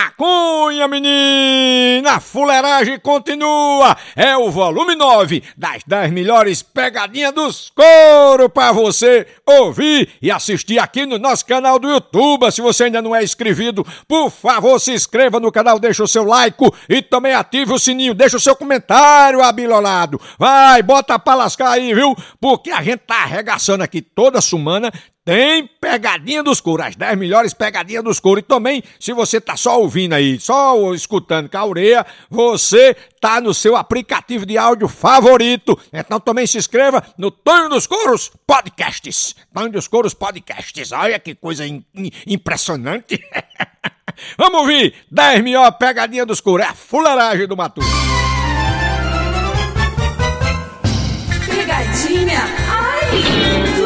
A cunha, menina! A fuleiragem continua! É o volume 9 das 10 melhores pegadinhas dos couro pra você ouvir e assistir aqui no nosso canal do YouTube. Se você ainda não é inscrito, por favor, se inscreva no canal, deixa o seu like e também ative o sininho, deixa o seu comentário abilolado. Vai, bota pra lascar aí, viu? Porque a gente tá arregaçando aqui toda semana tem pegadinha dos couro, as 10 melhores pegadinhas dos couro. E também, se você tá só ouvindo aí, só escutando com a orelha, você tá no seu aplicativo de áudio favorito. Então também se inscreva no Tonho dos Couros Podcasts. Tonho dos Couros Podcasts. Olha que coisa in, in, impressionante. Vamos ouvir 10 melhores pegadinhas dos couro. É a fuleiragem do Matu. Pegadinha. Ai,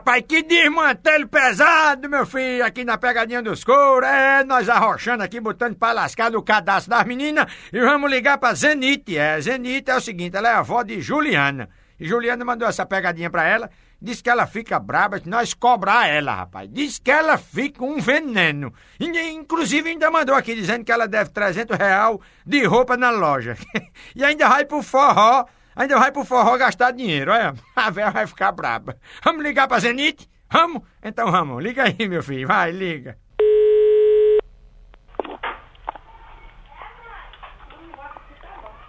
rapaz, que desmantelho pesado, meu filho, aqui na pegadinha dos couros. É, nós arrochando aqui, botando pra lascar no cadastro das meninas e vamos ligar pra Zenite. É, Zenite é o seguinte, ela é a avó de Juliana. E Juliana mandou essa pegadinha pra ela, disse que ela fica braba, que nós cobrar ela, rapaz. Diz que ela fica um veneno. Inclusive ainda mandou aqui dizendo que ela deve 300 real de roupa na loja. e ainda vai pro forró Ainda vai pro forró gastar dinheiro, olha. A velha vai ficar braba. Vamos ligar pra Zenite? Vamos? Então vamos. Liga aí, meu filho. Vai, liga.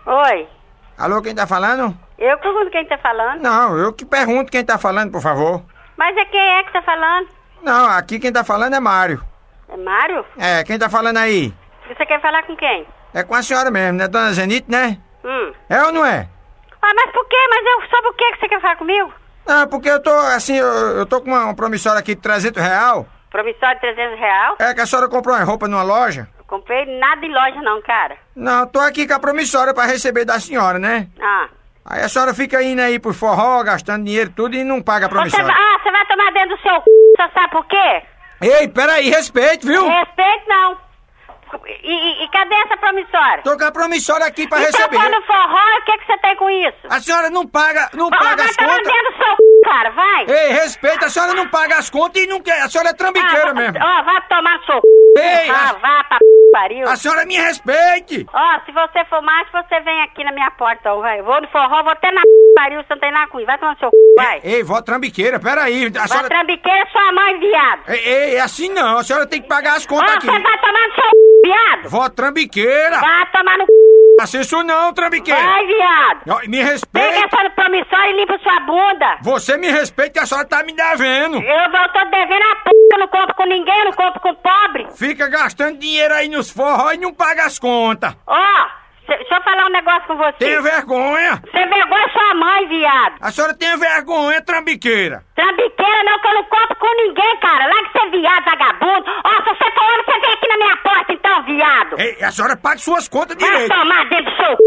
Oi. Alô, quem tá falando? Eu pergunto quem tá falando. Não, eu que pergunto quem tá falando, por favor. Mas é quem é que tá falando? Não, aqui quem tá falando é Mário. É Mário? É, quem tá falando aí? Você quer falar com quem? É com a senhora mesmo, né, dona Zenite, né? Hum. É ou não é? Ah, mas por quê? Mas eu sobre o que você quer falar comigo? Não, porque eu tô, assim, eu, eu tô com uma, uma promissória aqui de 300 real. Promissório de 300 real? É que a senhora comprou uma roupa numa loja. Eu comprei nada em loja não, cara. Não, tô aqui com a promissória pra receber da senhora, né? Ah. Aí a senhora fica indo aí pro forró, gastando dinheiro tudo e não paga a Você promissória. vai, ah, você vai tomar dentro do seu c... Você sabe por quê? Ei, peraí, respeite, viu? Respeito não. E, e- cadê essa promissória? Tô com a promissória aqui pra então receber. quando forró, o que que você tem com isso? A senhora não paga, não Vai, paga vai as contas. dentro do seu c... cara, vai. Ei, respeita, a senhora não paga as contas e não quer. A senhora é trambiqueira Ah, mesmo. Ó, vai tomar seu c... Ei, Ah, a- vá pra pariu. A senhora me respeite. Ó, se você for macho, você vem aqui na minha porta, então, vai. Vou no forró, vou até na p... pariu, você não tem com isso. Vai tomar no seu c... vai. Ei, vó trambiqueira, peraí. A Vai senhora... trambiqueira sua mãe, viado. Ei, ei, é assim não. A senhora tem que pagar as Ó, contas aqui. você vai tomar no seu c... viado. Vó trambiqueira. Vai tomar no c... Faça isso não, trambiqueira. Vai, viado. Me Pega respeite. essa promissória e limpa sua bunda. Você me respeita que a senhora tá me devendo. Eu vou, tô devendo a p... Eu não compro com ninguém, eu não compro com pobre. Fica gastando dinheiro aí nos forró e não paga as contas. Ó, cê- deixa eu falar um negócio com você. Tenha vergonha. Você vergonha sua mãe, viado. A senhora tem vergonha, trambiqueira. Trambiqueira não, que eu não compro com ninguém, cara. Larga de ser viado, vagabundo. Ó, se você for homem, você vem aqui na minha porta, então, viado. Ei, a senhora paga suas contas Vai direito. tomar dentro do seu c...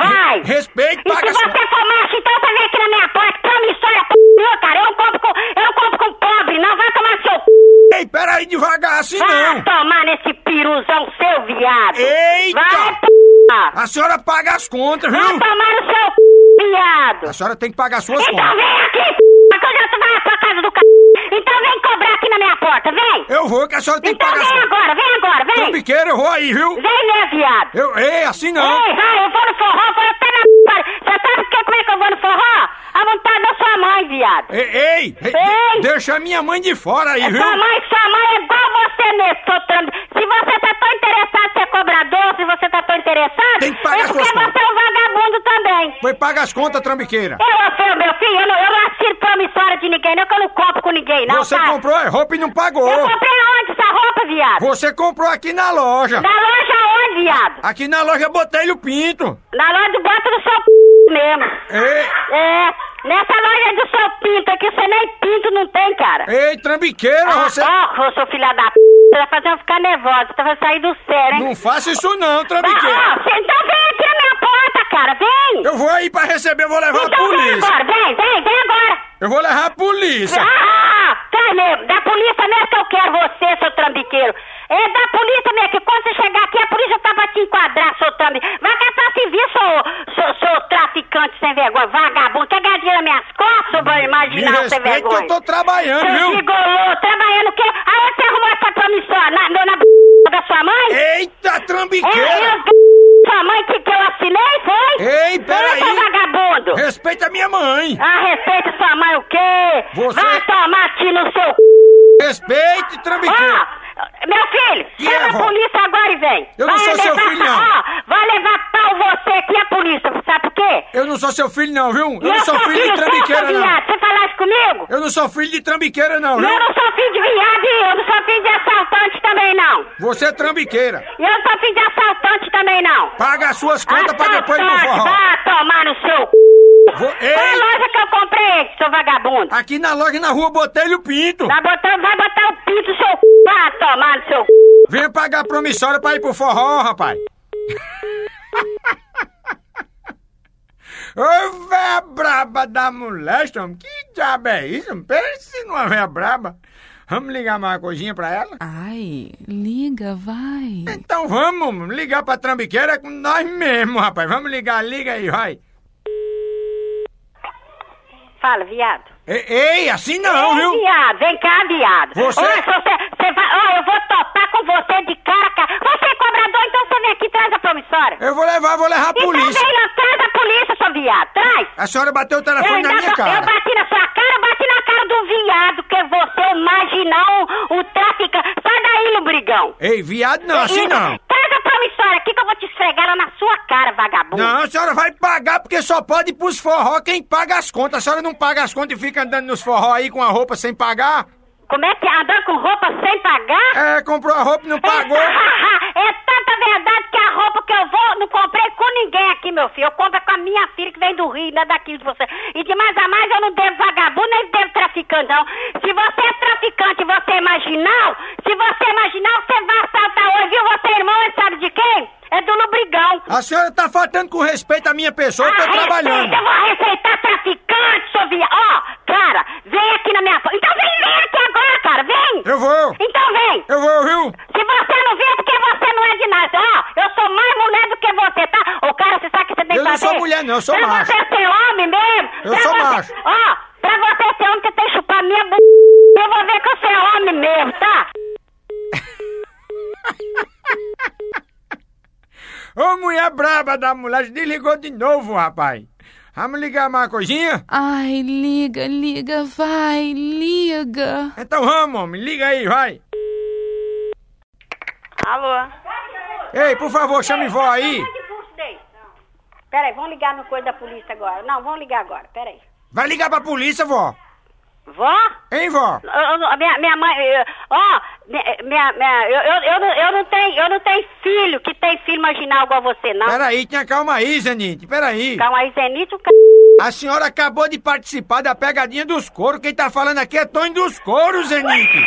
Vai. Respeite, E se paga você contas. for macho, então você vem aqui na minha porta. Promissória, p... Não, cara. Eu não compro com, eu não compro com pobre, não. Vai tomar seu c... Ei, peraí, devagar assim Vai não. tomar nesse piruzão seu, viado. Eita. Vai, p... A senhora paga as contas, Vai viu? tomar no seu c... viado. A senhora tem que pagar suas Então contas. vem aqui, p... que eu já tô vai pra casa do c... Então vem cobrar aqui na minha porta, vem. Eu vou, que a senhora tem que Então pagar as vem contas. agora, vem agora, vem. Trambiqueira, eu vou aí, viu? Vem, né, viado. Eu, ei, assim não. Ei, vai, eu vou no forró, vou até na. Você sabe que, como é que eu vou no forró? A vontade da sua mãe, viado. Ei, ei, ei, Ei. deixa a minha mãe de fora aí, viu? Sua mãe, sua mãe é igual você nesse, seu. Se você tá tão interessado em ser cobrador, se você tá tão interessado, Tem que pagar é porque suas você é um vagabundo também. Foi paga as contas, trambiqueira. Eu, seu meu filho, eu não, eu não assino promissória de ninguém, não, que eu não compro com ninguém, não, Você tá? comprou a roupa e não pagou. Eu comprei aonde essa roupa, viado? Você comprou aqui na loja. Na loja onde, viado? Aqui na loja Botelho Pinto. Na loja bota do seu p... mesmo. Ei, É, nessa loja do seu pinto aqui, você nem pinto não tem, cara. ei, trambiqueira, Ah, você... Ó, seu filho da p... Você fazer eu ficar nervosa, você vai sair do sério, hein? Não faça isso não, Ah, trambiqueira. ó, cê- então vem aqui na minha porta, cara, vem! Eu vou aí pra receber, vou levar a então vem polícia. agora, vem, vem, vem agora! Eu vou levar a polícia. Ah, mesmo, da polícia mesmo que eu quero você, seu trambiqueiro. É da polícia mesmo, que quando você chegar aqui, a polícia tá pra te enquadrar, seu trambiqueiro. Vai catar serviço, seu, seu, seu traficante sem vergonha, vagabundo. Quer ganhar dinheiro nas minhas costas, seu Me marginal sem vergonha? eu tô trabalhando. Seu viu? gigolô, trabalhando o quê? Aí você arrumou essa promissória na, na. Da sua mãe? Eita, É, trambiqueira! os b... sua mãe que, que eu assinei, foi? Ei, peraí. seu vagabundo! Respeita a minha mãe! Ah, respeita sua mãe o quê? Você- Vai tomar aqui no seu c... Respeite, Ó, trambiqueira! meu filho, chama a polícia agora e vem. Eu não Vai sou seu levar filho, pa- não. Ó, vai levar pau você aqui a polícia, sabe por quê? Eu não sou seu filho, não, viu? Eu não sou filho de seu, trambiqueira, seu não. viado. Você falasse comigo? Eu não sou filho de trambiqueira, não, viu? Eu não sou filho de viado e eu não sou filho de assaltante também, não. Você é trambiqueira. Eu não sou filho de assaltante também, não. Paga as suas contas pra depois ir pro Assaltante, forró. Vá tomar no seu c... Vou- Qual a Ei, loja que eu comprei, seu vagabundo? aqui na loja na rua Botelho Pinto. Vai botar, vai botar o pinto seu c... Vá tomar no seu c... Venha pagar a promissória pra ir pro forró, rapaz. Ô, véia braba da molesta, homem. Que diabo é isso? Pense numa véia braba. Vamos ligar mais uma coisinha pra ela? Ai, liga, vai. Então vamos ligar pra trambiqueira com nós mesmos, rapaz. Vamos ligar, liga aí, vai. Fala, viado. Ei, ei, assim não, Ei, viu? viado, vem cá, viado. Você- Olha, você, você vai, eu vou topar com você de cara. Você é cobrador, então vem aqui traz a promissória. Eu vou levar, vou levar a Então polícia. vem lá, traz a polícia, seu viado, traz. A senhora bateu o telefone na minha só- eu cara. bati na sua cara, eu bati na cara do viado, que você, o marginal, o traficante. Sai daí, lubrigão. Ei, viado não, assim não. Traz a promissória aqui que eu vou te esfregar ela na sua cara, vagabundo. Não, a senhora vai pagar porque só pode ir pros forró quem paga as contas. A senhora não paga as contas e fica andando nos forró aí com a roupa sem pagar? Como é que é? andar com roupa sem pagar? É, comprou a roupa e não pagou. é tanta verdade que a roupa que eu vou, não comprei com ninguém aqui, meu filho. Eu compro com a minha filha que vem do Rio, não é daqui de você. E de mais a mais eu não devo vagabundo, nem devo traficante, não. Se você é traficante e você é marginal, se você é marginal, você vai assaltar hoje, viu? Você é irmão, é sabe de quem? É do Lubrigão. A senhora tá faltando com respeito à minha pessoa, eu tô Ah, trabalhando. Eu vou respeitar traficante, seu via. Ó, cara, vem aqui na minha... Então vem, vem aqui agora, cara, vem. Eu vou, Então vem. eu vou, viu? Se você não vê, é porque você não é de nada. Ó, eu sou mais mulher do que você, tá? Ô, cara, você sabe que você tem Eu que não fazer? sou mulher, não, eu sou macho. você ser homem mesmo. Eu pra sou você... macho. Ó, pra você ser homem, você tem que chupar minha b... Eu vou ver que você é homem mesmo, tá? Ô, mulher braba da mulher, desligou de novo, rapaz. Vamos ligar mais uma coisinha? Ai, liga, liga, vai, liga. Então vamos, homem, liga aí, vai. Alô? Ei, por favor, chame vó aí. Peraí, vamos ligar no coisa da polícia agora. Não, vamos ligar agora, peraí. Vai ligar pra polícia, vó. Vó? Hein, vó? Minha, minha mãe, eu- ó, minha, minha, eu, eu, eu, não, eu, não tenho, eu não tenho filho que tem filho marginal igual você, não. Peraí, tenha calma aí, Zenite, peraí. Calma aí, Zenite, o c... A senhora acabou de participar da pegadinha dos coros. Quem tá falando aqui é Tony dos Coros, Zenite.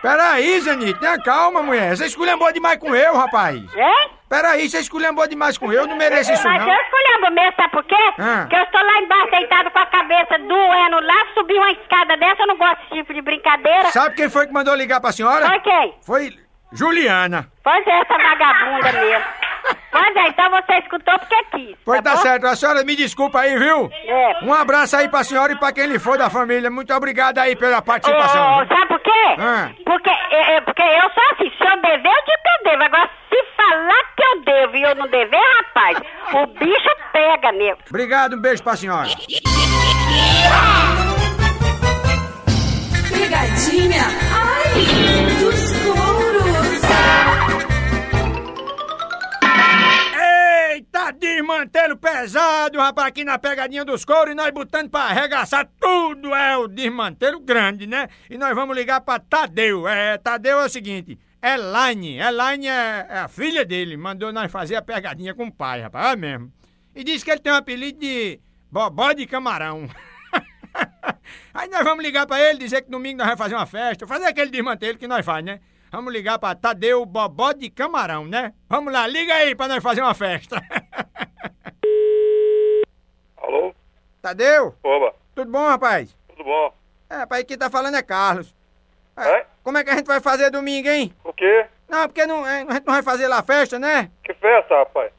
Peraí, Zenite, tenha calma, mulher. Você esculhambou demais com eu, rapaz. Hein? Peraí, você esculhambou demais com eu. Eu não mereço isso, Mas não. eu escolhendo mesmo, sabe por quê? Ah. Porque eu estou lá embaixo deitado com a cabeça doendo lá, subi uma escada dessa, eu não gosto desse tipo de brincadeira. Sabe quem foi que mandou ligar pra senhora? Foi quem? Foi Juliana. Pois é, essa vagabunda mesmo. Pois é, então você escutou porque quis. Pois tá bom? certo. A senhora me desculpa aí, viu? É. Um abraço aí pra senhora e pra quem lhe for da família. Muito obrigado aí pela participação. Ô, sabe por quê? Ah. Porque, é, é, porque eu sou assim, se eu dever, eu digo que eu devo. Agora, se falar que eu devo e eu não dever, rapaz, o bicho pega mesmo. Obrigado, um beijo pra senhora. Pegadinha. Ai, dos Desmantelo pesado, rapaz, aqui na pegadinha dos couros e nós botando pra arregaçar tudo é o desmantelo grande, né? E nós vamos ligar pra Tadeu. É, Tadeu é o seguinte, Elaine, Elaine é, é a filha dele, mandou nós fazer a pegadinha com o pai, rapaz, é mesmo. E disse que ele tem um apelido de Bobó de Camarão. Aí nós vamos ligar pra ele, dizer que domingo nós vamos fazer uma festa, fazer aquele desmantelo que nós faz, né? Vamos ligar pra Tadeu Bobó de Camarão, né? Vamos lá, liga aí pra nós fazer uma festa. Alô? Tadeu, Oba, tudo bom, rapaz? tudo bom? É, rapaz, quem tá falando é Carlos. É, É? Como é que a gente vai fazer domingo, hein? O quê? Não, porque não, é, a gente não vai fazer lá a festa, né? Que festa, rapaz?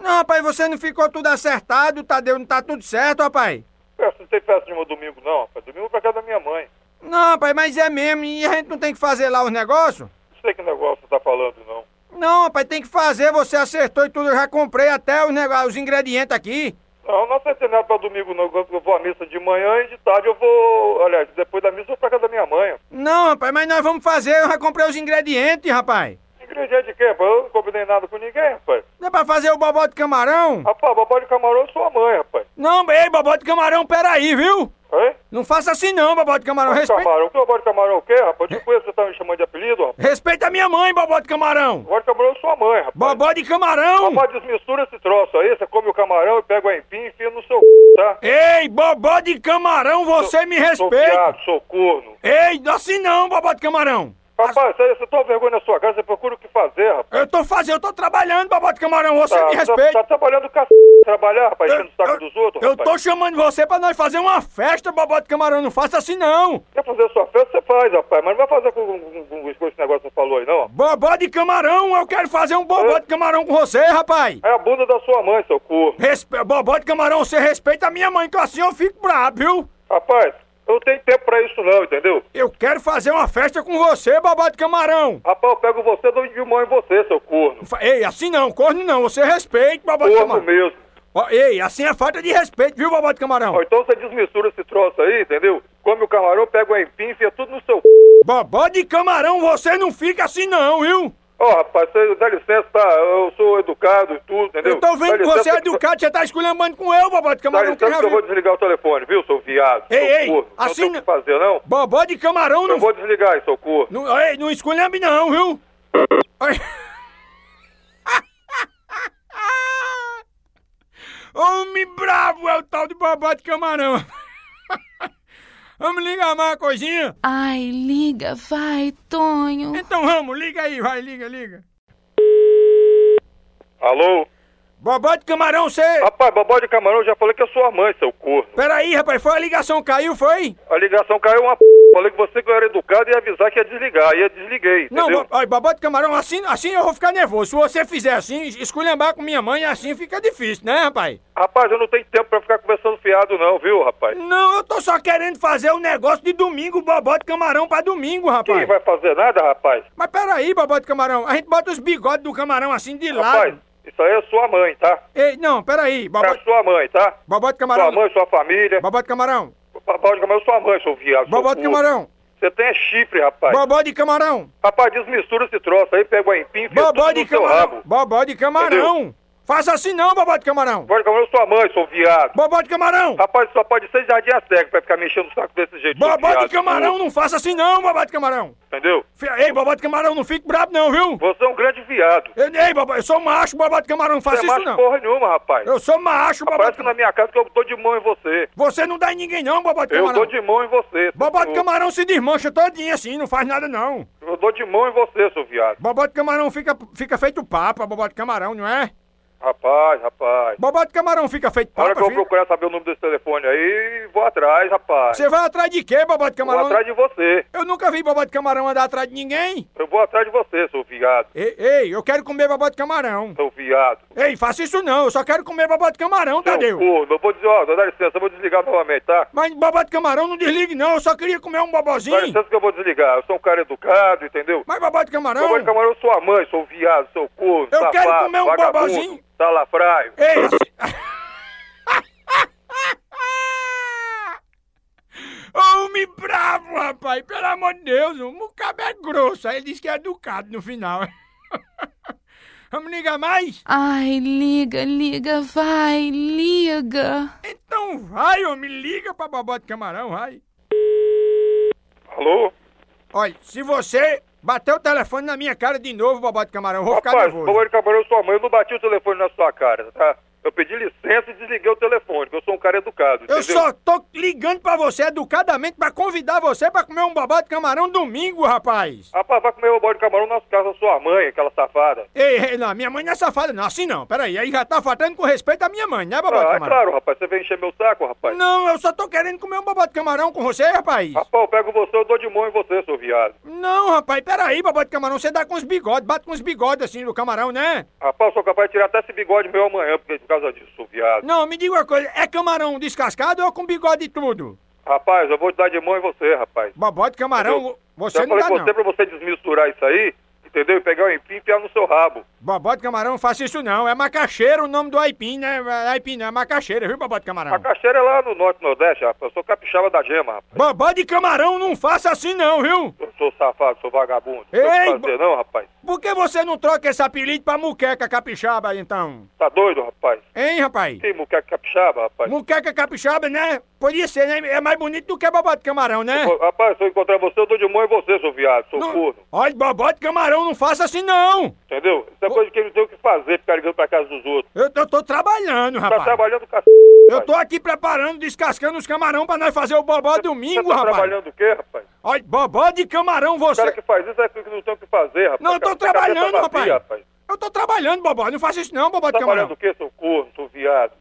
Não, rapaz, você não ficou tudo acertado, Tadeu, não tá tudo certo, rapaz. Festa, não tem festa nenhuma domingo não, rapaz. Domingo é pra casa da minha mãe. Não, rapaz, mas é mesmo, e a gente não tem que fazer lá os negócios? Não sei que negócio você tá falando, não. Não, rapaz, tem que fazer, você acertou e tudo, eu já comprei até os, os ingredientes aqui. Não, não acertei nada pra domingo não. Eu vou à missa de manhã e de tarde eu vou... Aliás, depois da missa eu vou pra casa da minha mãe. Não, rapaz, mas nós vamos fazer, eu já comprei os ingredientes, rapaz. Ingrediente de quê? Eu não combinei nada com ninguém, rapaz. Não é pra fazer o bobó de camarão? Rapaz, babá de camarão é sua mãe, rapaz. Não, ei, bobó de camarão, peraí, viu? Hein? Não faça assim não, bobó de camarão, Babá de respeita... camarão? Que babá de camarão o quê, rapaz? Te conheço, você tá me chamando de apelido, rapaz. Respeita a minha mãe, bobó de camarão. Babá de camarão é sua mãe, rapaz. Bobó de camarão. Rapaz, desmistura esse troço aí. Você come o camarão e pega o empim e enfia no seu c, tá? Ei, bobó de camarão, você me Sou respeita. viado, sou corno. Ei, assim não, bobó de camarão. Rapaz, você, toma vergonha na sua cara, você procura o que fazer, rapaz. Eu tô fazendo, eu tô trabalhando, bobó de camarão, você Tá, me tá, respeita. tá trabalhando com a c... trabalhar, rapaz, enchendo o saco dos outros, eu rapaz. tô chamando você pra nós fazer uma festa, bobó de camarão, não faça assim não. Quer fazer a sua festa, você faz, rapaz, mas não vai fazer com, com, com, com esse negócio que você falou aí, não. Bobó de camarão, eu quero fazer um bobó É. de camarão com você, rapaz. É a bunda da sua mãe, seu corno. Respe... Bobó de camarão, você respeita a minha mãe, que assim eu fico brabo, viu? Rapaz, eu não tenho tempo pra isso não, entendeu? Eu quero fazer uma festa com você, bobó de camarão. Rapaz, eu pego você, dou de mão em você, seu corno. Ei, assim não, corno não, você respeita, bobó de Corno camarão. mesmo. Ó, ei, assim é falta de respeito, viu, bobó de camarão? Ó, então você desmistura esse troço aí, entendeu? Come o camarão, pega o empim, enfia tudo no seu. Bobó de camarão, você não fica assim não, viu? Ó, rapaz, você dá licença, tá? Eu sou educado e tudo, entendeu? Eu tô vendo Dá que você é educado, você tá esculhambando com eu, bobó de Dá camarão, que já que eu vou desligar o telefone, viu, seu viado? Ei, seu ei, assim Não tem o que fazer, não? Bobó de camarão Eu não... vou desligar aí, seu corno. Não, ei, não esculhambe não, viu? Homem bravo é o tal de bobó de camarão. Vamos ligar mais uma coisinha? Ai, liga, vai, Tonho. Então vamos, liga aí, vai, liga, liga. Alô? Bobó de camarão, você... Rapaz, babó de camarão, eu já falei que é sua mãe, seu corno. Peraí, rapaz, foi a ligação, caiu, foi? A ligação caiu uma p... Falei que você que eu era educado e ia avisar que ia desligar. E eu desliguei, Não, entendeu? bo- olha, bobó de camarão, assim, assim eu vou ficar nervoso. Se você fizer assim, esculhambar com minha mãe, assim fica difícil, né, rapaz? Rapaz, eu não tenho tempo pra ficar conversando fiado não, viu, rapaz? Não, eu tô só querendo fazer o negócio de domingo, bobó de camarão pra domingo, rapaz. Quem vai fazer nada, rapaz? Mas peraí, bobó de camarão, a gente bota os bigodes do camarão assim de Rapaz, lado. Isso aí é sua mãe, tá? Ei, não, peraí, bobó, É sua mãe, tá? bobó de Sua camarão. mãe, sua família. Bobó de camarão, Babó de camarão, sua mãe, seu viado. seu de camarão, Você tem chifre, rapaz. bobó de camarão, Rapaz, desmistura esse troço aí, pega o empim e bobó de no seu camarão, rabo. bobó de camarão. Faça assim não, bobó de camarão. Babó de camarão, sua mãe, seu viado. Bobó de camarão. Rapaz, só pode ser jardim a cego pra ficar mexendo o saco desse jeito. Bobó de camarão, não faça assim não, bobó de camarão. Entendeu? Ei, bobó de camarão, não fique brabo não, viu? Você é um grande viado. Eu- Ei, bobó, eu sou macho, bobó de camarão, não Você faça é isso macho não. porra nenhuma, rapaz. Eu sou macho, bobó de Aparece na camarão. minha casa que eu dou de mão em você. Você não dá em ninguém não, bobó de Eu camarão. dou de mão em você. Bobó de camarão se desmancha todinho assim, não faz nada não. Eu dou de mão em você, seu viado. Bobó de camarão fica, fica feito papa, bobó de camarão, não é? Rapaz, rapaz. Bobó de camarão fica feito papa, que eu filho. procurar saber o número desse telefone aí, vou atrás, rapaz. Você vai atrás de quê, bobó de Vou camarão? atrás de você. Eu nunca vi bobó de camarão andar atrás de ninguém. Eu vou atrás de você, seu viado. Ei, ei, eu quero comer bobó de camarão. Seu viado. Ei, faça isso não, eu só quero comer bobó de camarão, Seu Tadeu. corno. Eu vou dizer, ó, dá licença, eu vou desligar novamente, tá? Mas bobó de camarão não desligue não, eu só queria comer um Dá bobozinho. licença que eu vou desligar. Eu sou um cara educado, entendeu? Mas bobó de camarão... Eu vou de camarão, sua mãe, seu viado, seu corno, Eu safado, quero comer um vagabundo, bobozinho. Salafraio. Ei, assim... Homem bravo, rapaz, pelo amor de Deus, o mucaba é grosso, aí ele disse que é educado no final. Vamos ligar mais? Ai, liga, liga, vai, liga. Então vai, homem, liga pra bobó de camarão, vai. Alô? Olha, se você bater o telefone na minha cara de novo, bobó de camarão, eu vou ficar Rapaz, nervoso. por favor, de camarão, sua mãe, eu não bati o telefone na sua cara, tá? Eu pedi licença e desliguei o telefone, porque eu sou um cara educado, Eu entendeu? só tô ligando pra você educadamente pra convidar você pra comer um bobó de camarão domingo, rapaz. Rapaz, vai comer o bode de camarão nas casas da sua mãe, aquela safada. Ei, ei, não, minha mãe não é safada, não. Assim não, peraí. Aí já tá faltando com respeito à minha mãe, né, bobó de Ah, é camarão? claro, rapaz, você vem encher meu saco, rapaz. Não, eu só tô querendo comer um bobó de camarão com você, rapaz. Rapaz, eu pego você, eu dou de mão em você, seu viado. Não, rapaz, peraí, bobó de camarão, você dá com os bigodes, bate com os bigodes assim do camarão, né? Rapaz, eu sou capaz de tirar até esse bigode meu amanhã por causa disso, seu viado. Não, me diga uma coisa, é camarão descascado ou com bigode e tudo? Rapaz, eu vou te dar de mão em você, rapaz. Bobó de camarão, Entendeu? você Já não falei dá com não. você pra você desmisturar isso aí, entendeu? E pegar o empim e enfiar no seu rabo. Bobó de camarão, não faça isso não, é macaxeira o nome do aipim, né? Aipim não, é macaxeira, viu, bobó de camarão? A caixeira é lá no norte nordeste, rapaz. Eu sou capixaba da gema, rapaz. Bobó de camarão, não faça assim não, viu? Eu sou safado, sou vagabundo. Ei, Não fazer não, rapaz. Por que você não troca esse apelido pra muqueca capixaba, então? Tá doido, rapaz? Hein, rapaz? Que muqueca capixaba, rapaz? Muqueca capixaba, né? Podia ser, né? É mais bonito do que bobó de camarão, né? Rapaz, se eu encontrar você, eu dou de mão em você, seu viado, seu Não- corno. Olha, bobó de camarão, não faça assim não! Entendeu? Isso é coisa que ele tem o que fazer, ficar ligando pra casa dos outros. Eu, eu tô trabalhando, Tá rapaz. trabalhando com a Eu tô aqui preparando, descascando os camarão pra nós fazer o bobó Você domingo, tá rapaz. trabalhando o quê, rapaz? Olha, bobó de camarão O você. cara que faz isso é que não tem o que fazer, rapaz. Não, eu tô Tá trabalhando, vazia, rapaz. Eu tô trabalhando, bobó. Não faça isso não, bobó de Trabalhando camarão. o quê, seu corno, seu viado?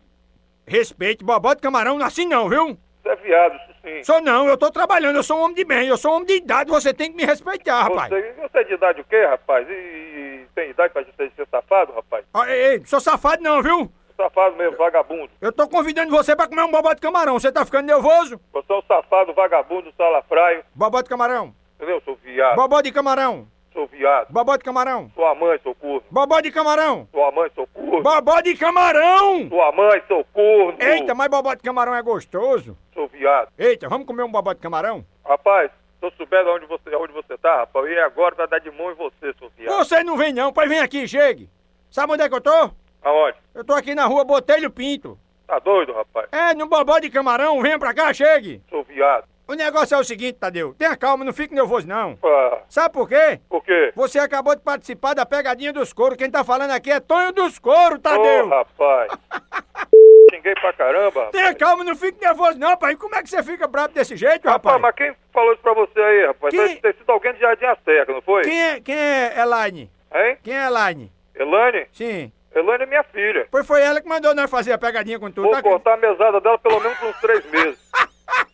Respeite, bobó de camarão, não assim não, viu? Você é viado, sim. Sou não, eu tô trabalhando, eu sou um homem de bem, eu sou um homem de idade, você tem que me respeitar, rapaz. Você, você é de idade o quê, rapaz? E, e tem idade pra ser, ser safado, rapaz? Ó, Ei, ei, sou safado não, viu? Safado mesmo, vagabundo. Eu tô convidando você pra comer um bobó de camarão, você tá ficando nervoso? Você é um safado, vagabundo, salafraio. Bobó de camarão, Entendeu, seu viado? bobó de camarão, Seu viado. bobó de camarão, Sua mãe, seu corno. bobó de camarão, Sua mãe, seu corno. bobó de camarão! Sua mãe, seu corno. Eita, mas bobó de camarão é gostoso. Seu viado. Eita, vamos comer um bobó de camarão? Rapaz, tô sabendo onde você, onde você tá, rapaz. E agora vai dar de mão em você, seu viado. Você não vem não, pois vem aqui, chegue. Sabe onde é que eu tô? Aonde? Eu tô aqui na rua Botelho Pinto. Tá doido, rapaz? É, no bobó de camarão, venha pra cá, chegue. Seu viado. O negócio é o seguinte, Tadeu, tenha calma, não fique nervoso não. Ah, Sabe por quê? por quê? Você acabou de participar da pegadinha dos couro. Quem tá falando aqui é Tonho dos Couro, Tadeu. Ô, rapaz. Xinguei pra caramba, rapaz. Tenha calma, não fique nervoso não, pai. Como é que você fica bravo desse jeito, Rapaz, rapaz? mas quem falou isso pra você aí, rapaz? Quem? Deve ter sido alguém de Jardim Acerca, não foi? Quem é, quem é Elaine? Hein? Quem é Elaine? Elane? Sim. Elane é minha filha. Pois foi ela que mandou nós fazer a pegadinha com tudo. Vou tá? cortar a mesada dela pelo menos uns três meses.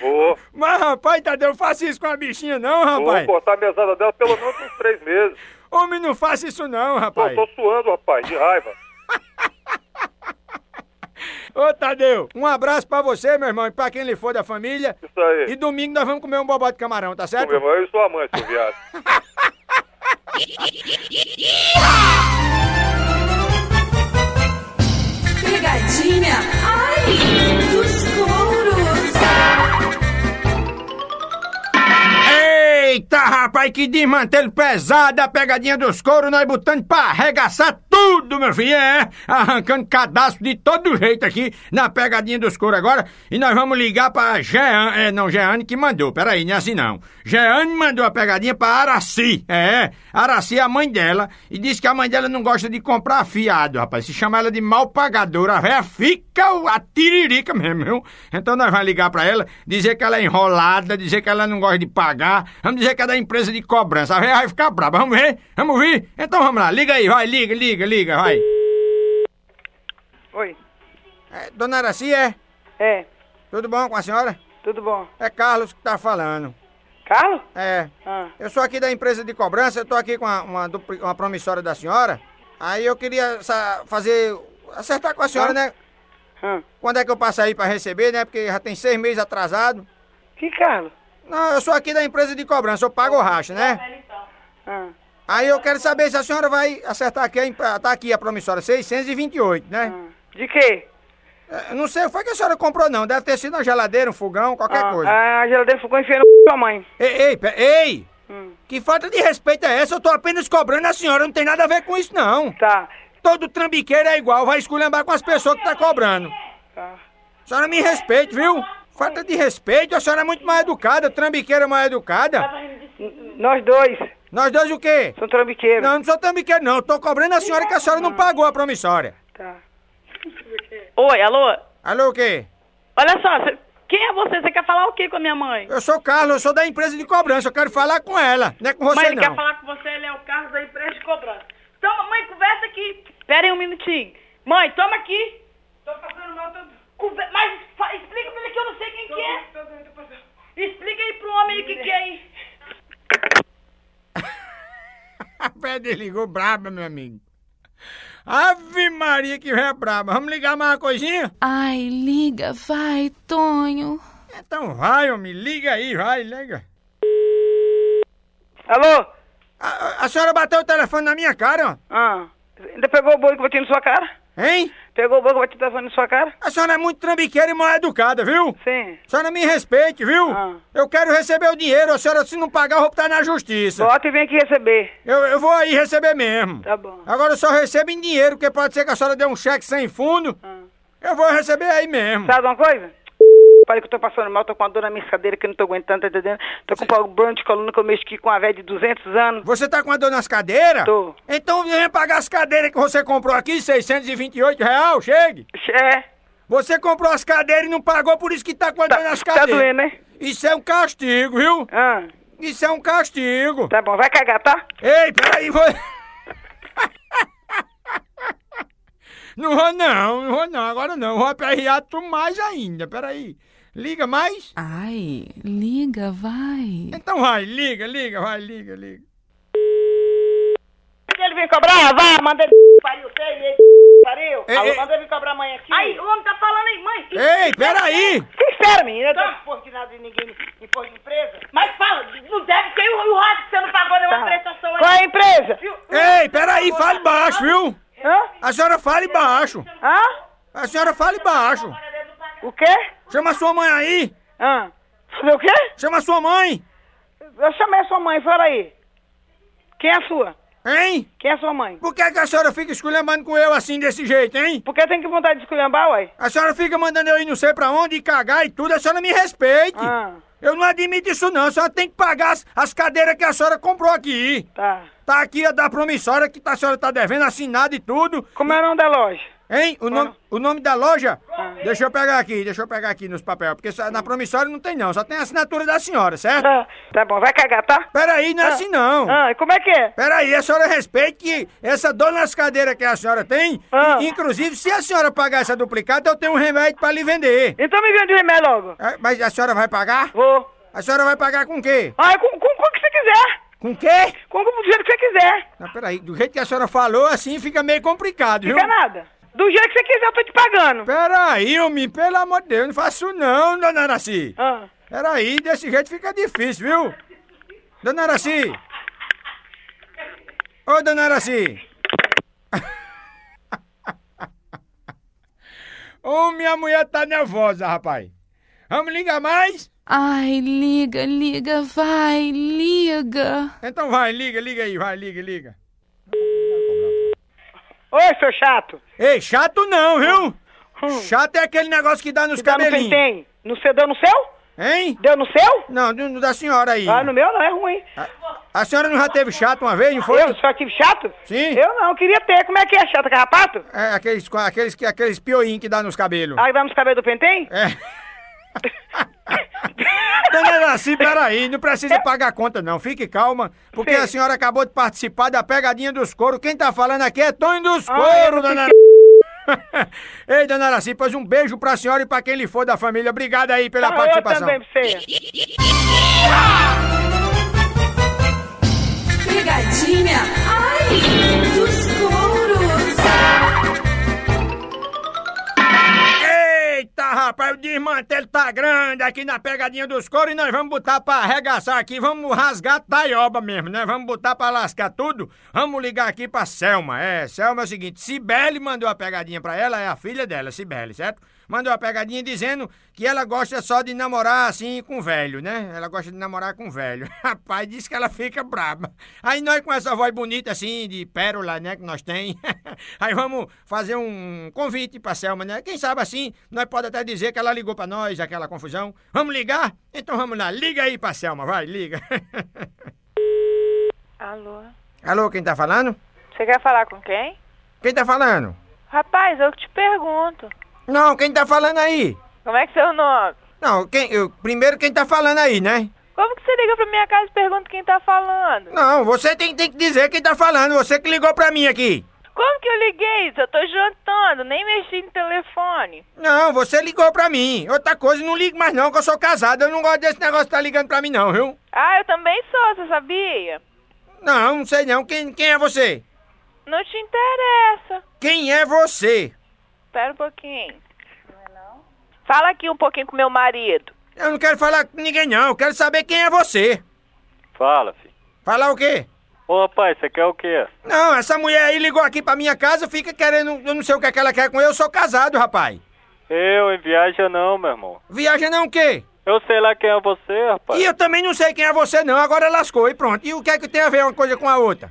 Vou. Mas, rapaz, Tadeu, não faça isso com a bichinha não, Vou rapaz. cortar a mesada dela pelo menos uns três meses. Homem, não faça isso não, Pô, rapaz. tô suando, rapaz, de raiva. Ô, Tadeu, um abraço pra você, meu irmão, e pra quem lhe for da família. Isso aí. E domingo nós vamos comer um bobó de camarão, tá certo? Meu irmão, eu e sua mãe, seu viado. Pegadinha, ai, dos Eita, rapaz, que desmantelo pesado a pegadinha dos couros, nós botando pra arregaçar tudo, meu filho, é? Arrancando cadastro de todo jeito aqui na pegadinha dos couros agora. E nós vamos ligar pra Jean, é, não, Jeane que mandou, peraí, não é assim não. Jeane mandou a pegadinha pra Araci, é, Araci é a mãe dela, e disse que a mãe dela não gosta de comprar fiado, rapaz. Se chama ela de mal pagadora, véia fica a tiririca mesmo, viu? Então nós vamos ligar pra ela, dizer que ela é enrolada, dizer que ela não gosta de pagar, vamos dizer que é da empresa de cobrança. A véia vai ficar brava, vamos ver? Vamos ver? Então vamos lá, liga aí, vai, liga, liga, liga, vai. Oi. É, dona Araci, é? É, Tudo bom com a senhora? tudo bom. É Carlos que tá falando. Carlos? É. Ah, Eu sou aqui da empresa de cobrança, eu tô aqui com uma, uma, uma promissória da senhora. Aí eu queria fazer. acertar com a senhora, Ah. né? ah. Quando é que eu passo aí pra receber, né? Porque já tem seis meses atrasado. Que Carlos? Não, eu sou aqui da empresa de cobrança, eu pago o racha, né? Ah, Aí eu quero saber se a senhora vai acertar aqui, tá aqui a promissória, 628, né? ah. De quê? É, Não sei, foi que a senhora comprou não, deve ter sido uma geladeira, um fogão, qualquer ah, coisa. A geladeira ficou enfiando no sua mãe. Ei, ei, ei! Hum. Que falta de respeito é essa? Eu tô apenas cobrando a senhora, não tem nada a ver com isso não. Tá, Todo trambiqueiro é igual, vai esculhambar com as pessoas que tá cobrando. tá. A senhora me respeite, viu? Falta de respeito, a senhora é muito mais educada, trambiqueira é mais educada. Nós dois Nós dois o quê? somos trambiqueiros. Não, não sou trambiqueiro não, tô cobrando a senhora que a senhora não pagou a promissória. Tá. Oi, alô? Alô, o quê? Olha só, cê- quem é você? Você quer falar o que com a minha mãe? Eu sou Carlos, eu sou da empresa de cobrança, eu quero falar com ela, não é com você ele não. quer falar com você, ele é o Carlos da empresa de cobrança. Toma, mãe, conversa aqui. Pera aí um minutinho. Mãe, toma aqui. Tô passando mal todo mas explica pra ele que eu não sei quem que é. Explica aí pro homem aí quem que é aí. A Fred ligou braba, meu amigo. Ave Maria, que é braba. Vamos ligar mais uma coisinha? Ai, liga, vai, Tonho. Então vai, homem, liga aí, vai, liga. Alô? A, a senhora bateu o telefone na minha cara, ó. Ah, ainda pegou o boi que eu botei na sua cara? Hein? Pegou o bolo que eu bati o telefone na sua cara? A senhora é muito trambiqueira e mal educada, viu? Sim. A senhora me respeite, viu? Ah. Eu quero receber o dinheiro. A senhora, se não pagar, eu vou botar na justiça. Bota e vem aqui receber. Eu, eu vou aí receber mesmo. Tá bom. Agora eu só recebo em dinheiro, porque pode ser que a senhora dê um cheque sem fundo. Ah. Eu vou receber aí mesmo. Sabe uma coisa? Parei que eu tô passando mal, tô com uma dor na minha cadeira que eu não tô aguentando, tá entendendo? Tô com um problema de coluna que eu mexo aqui com uma velha de 200 anos. Você tá com a dor nas cadeiras? Tô. Então venha pagar as cadeiras que você comprou aqui, 628 real, chegue. É, Você comprou as cadeiras e não pagou, por isso que tá com a dor tá, nas tá cadeiras. doendo, né? Isso é um castigo, viu? Ah, Isso é um castigo. tá bom, vai cagar, tá? Ei, peraí, vou... Não vou não, não vou não, agora não. Vou aperrear tu mais ainda, peraí. Liga mais? Ai, liga, vai. Então vai, liga, liga, vai, liga, liga. Ele vem cobrar, vai, manda ele pariu, feio, ele pariu. Ei, Alô, ei. manda ele vir cobrar amanhã aqui. Aí, o homem tá falando aí, mãe. Ei, peraí! Que espera, menina? Eu não tô de nada de ninguém em porra de empresa. Mas fala, não deve ter o, o rádio que você não pagou nenhuma Tá. prestação aí. Qual é a empresa? Viu? Ei, peraí, fale baixo, viu? Hã? A senhora fale baixo. Hã? A senhora fale baixo. O quê? Chama sua mãe aí. Hã? Fazer o quê? Chama sua mãe. Eu chamei a sua mãe, fala aí. Quem é a sua? Hein? Quem é a sua mãe? Por que, que a senhora fica esculhambando com eu assim, desse jeito, hein? Porque tem que vontade de esculhambar, uai? A senhora fica mandando eu ir não sei pra onde e cagar e tudo, a senhora me respeite. Ah. Eu não admito isso não, a senhora tem que pagar as, as cadeiras que a senhora comprou aqui. Tá. Tá aqui a da promissória que a senhora tá devendo, assinado e tudo. Como é o nome da loja? Hein? O nome, o nome da loja? Ah. Deixa eu pegar aqui, deixa eu pegar aqui nos papéis, porque só- na promissória não tem não, só tem a assinatura da senhora, certo? Tá, tá bom, vai cagar, tá? Peraí, não é Ah. assim não. Ah, e como é que é? Peraí, a senhora respeite que essa dor nas cadeiras que a senhora tem, Ah. i- inclusive, se a senhora pagar essa duplicata, eu tenho um remédio pra lhe vender. Então me vende o remédio logo. É, Mas a senhora vai pagar? Vou. A senhora vai pagar com o quê? Ah, com, com, com o que você quiser. Com o quê? Com, com o jeito que você quiser. Não, peraí, do jeito que a senhora falou, assim fica meio complicado, viu? Fica nada. Do jeito que você quiser, eu tô te pagando. Peraí, homem, pelo amor de Deus, não faço isso não, dona Araci. Ah. Peraí, desse jeito fica difícil, viu? Dona Araci. Ô, dona Araci. Ô, minha mulher tá nervosa, rapaz. Vamos ligar mais? Ai, liga, liga, vai, liga. Então vai, liga, liga aí, vai, liga, liga. Oi, seu chato. Ei, chato não, viu? Chato é aquele negócio que dá nos Que dá no cabelinhos. pentem. No seu, deu no seu? Hein? Deu no seu? Não, do da senhora aí. Ah, no meu não, é ruim. A, a senhora não já teve chato uma vez, não foi? Eu só tive chato? Sim. Eu não, queria ter. Como é que é chato, carrapato? É, aqueles, aqueles, que- aqueles pioinhos que dá nos cabelos. Ah, dá nos cabelos do pentem? É. Dona Iraci, peraí, não precisa pagar a conta não, fique calma, porque Sim. a senhora acabou de participar da pegadinha dos couro. Quem tá falando aqui é Tonho dos Ah, Couro, eu dona Ei, dona Iraci, pois um beijo pra senhora e pra quem lhe for da família. Obrigado aí pela Ah, eu participação. também pra você. Pegadinha, ai, dos Eita, rapaz, o desmantelo tá grande aqui na pegadinha dos coros e nós vamos botar pra arregaçar aqui, vamos rasgar taioba mesmo, né? Vamos botar pra lascar tudo. Vamos ligar aqui pra Selma. É, Selma é o seguinte, Cibele mandou a pegadinha pra ela, é a filha dela, Cibele, certo? Mandou a pegadinha dizendo que ela gosta só de namorar assim com velho, né? Ela gosta de namorar com velho. Rapaz, disse que ela fica braba. Aí nós com essa voz bonita assim, de pérola, né, que nós tem. Aí vamos fazer um convite pra Selma, né? Quem sabe assim, nós pode até dizer que ela ligou pra nós, aquela confusão. Vamos ligar? Então vamos lá, liga aí pra Selma, vai, liga. Alô? Alô, quem tá falando? Você quer falar com quem? Quem tá falando? Rapaz, eu que te pergunto. Não, quem tá falando aí? Como é que é seu nome? Não, quem, eu, primeiro quem tá falando aí, né? Como que você liga pra minha casa e pergunta quem tá falando? Não, você tem, tem que dizer quem tá falando, você que ligou pra mim aqui. Como que eu liguei? Eu tô jantando, nem mexi no telefone. Não, você ligou pra mim. Outra coisa, não ligo mais não, que eu sou casado. Eu não gosto desse negócio de tá ligando pra mim não, viu? Ah, eu também sou, você sabia? Não, não sei não. Quem, quem é você? Não te interessa. Quem é você? Espera um pouquinho. Fala aqui um pouquinho com meu marido. Eu não quero falar com ninguém não. Eu quero saber quem é você. Fala, filho. Falar o quê? Ô, rapaz, você quer o quê? Não, essa mulher aí ligou aqui pra minha casa, fica querendo. Eu não sei o que, é que ela quer com eu, eu sou casado, rapaz. Eu, em viagem não, meu irmão. Viaja não o quê? Eu sei lá quem é você, rapaz. E eu também não sei quem é você não, agora lascou e pronto. E o que é que tem a ver uma coisa com a outra?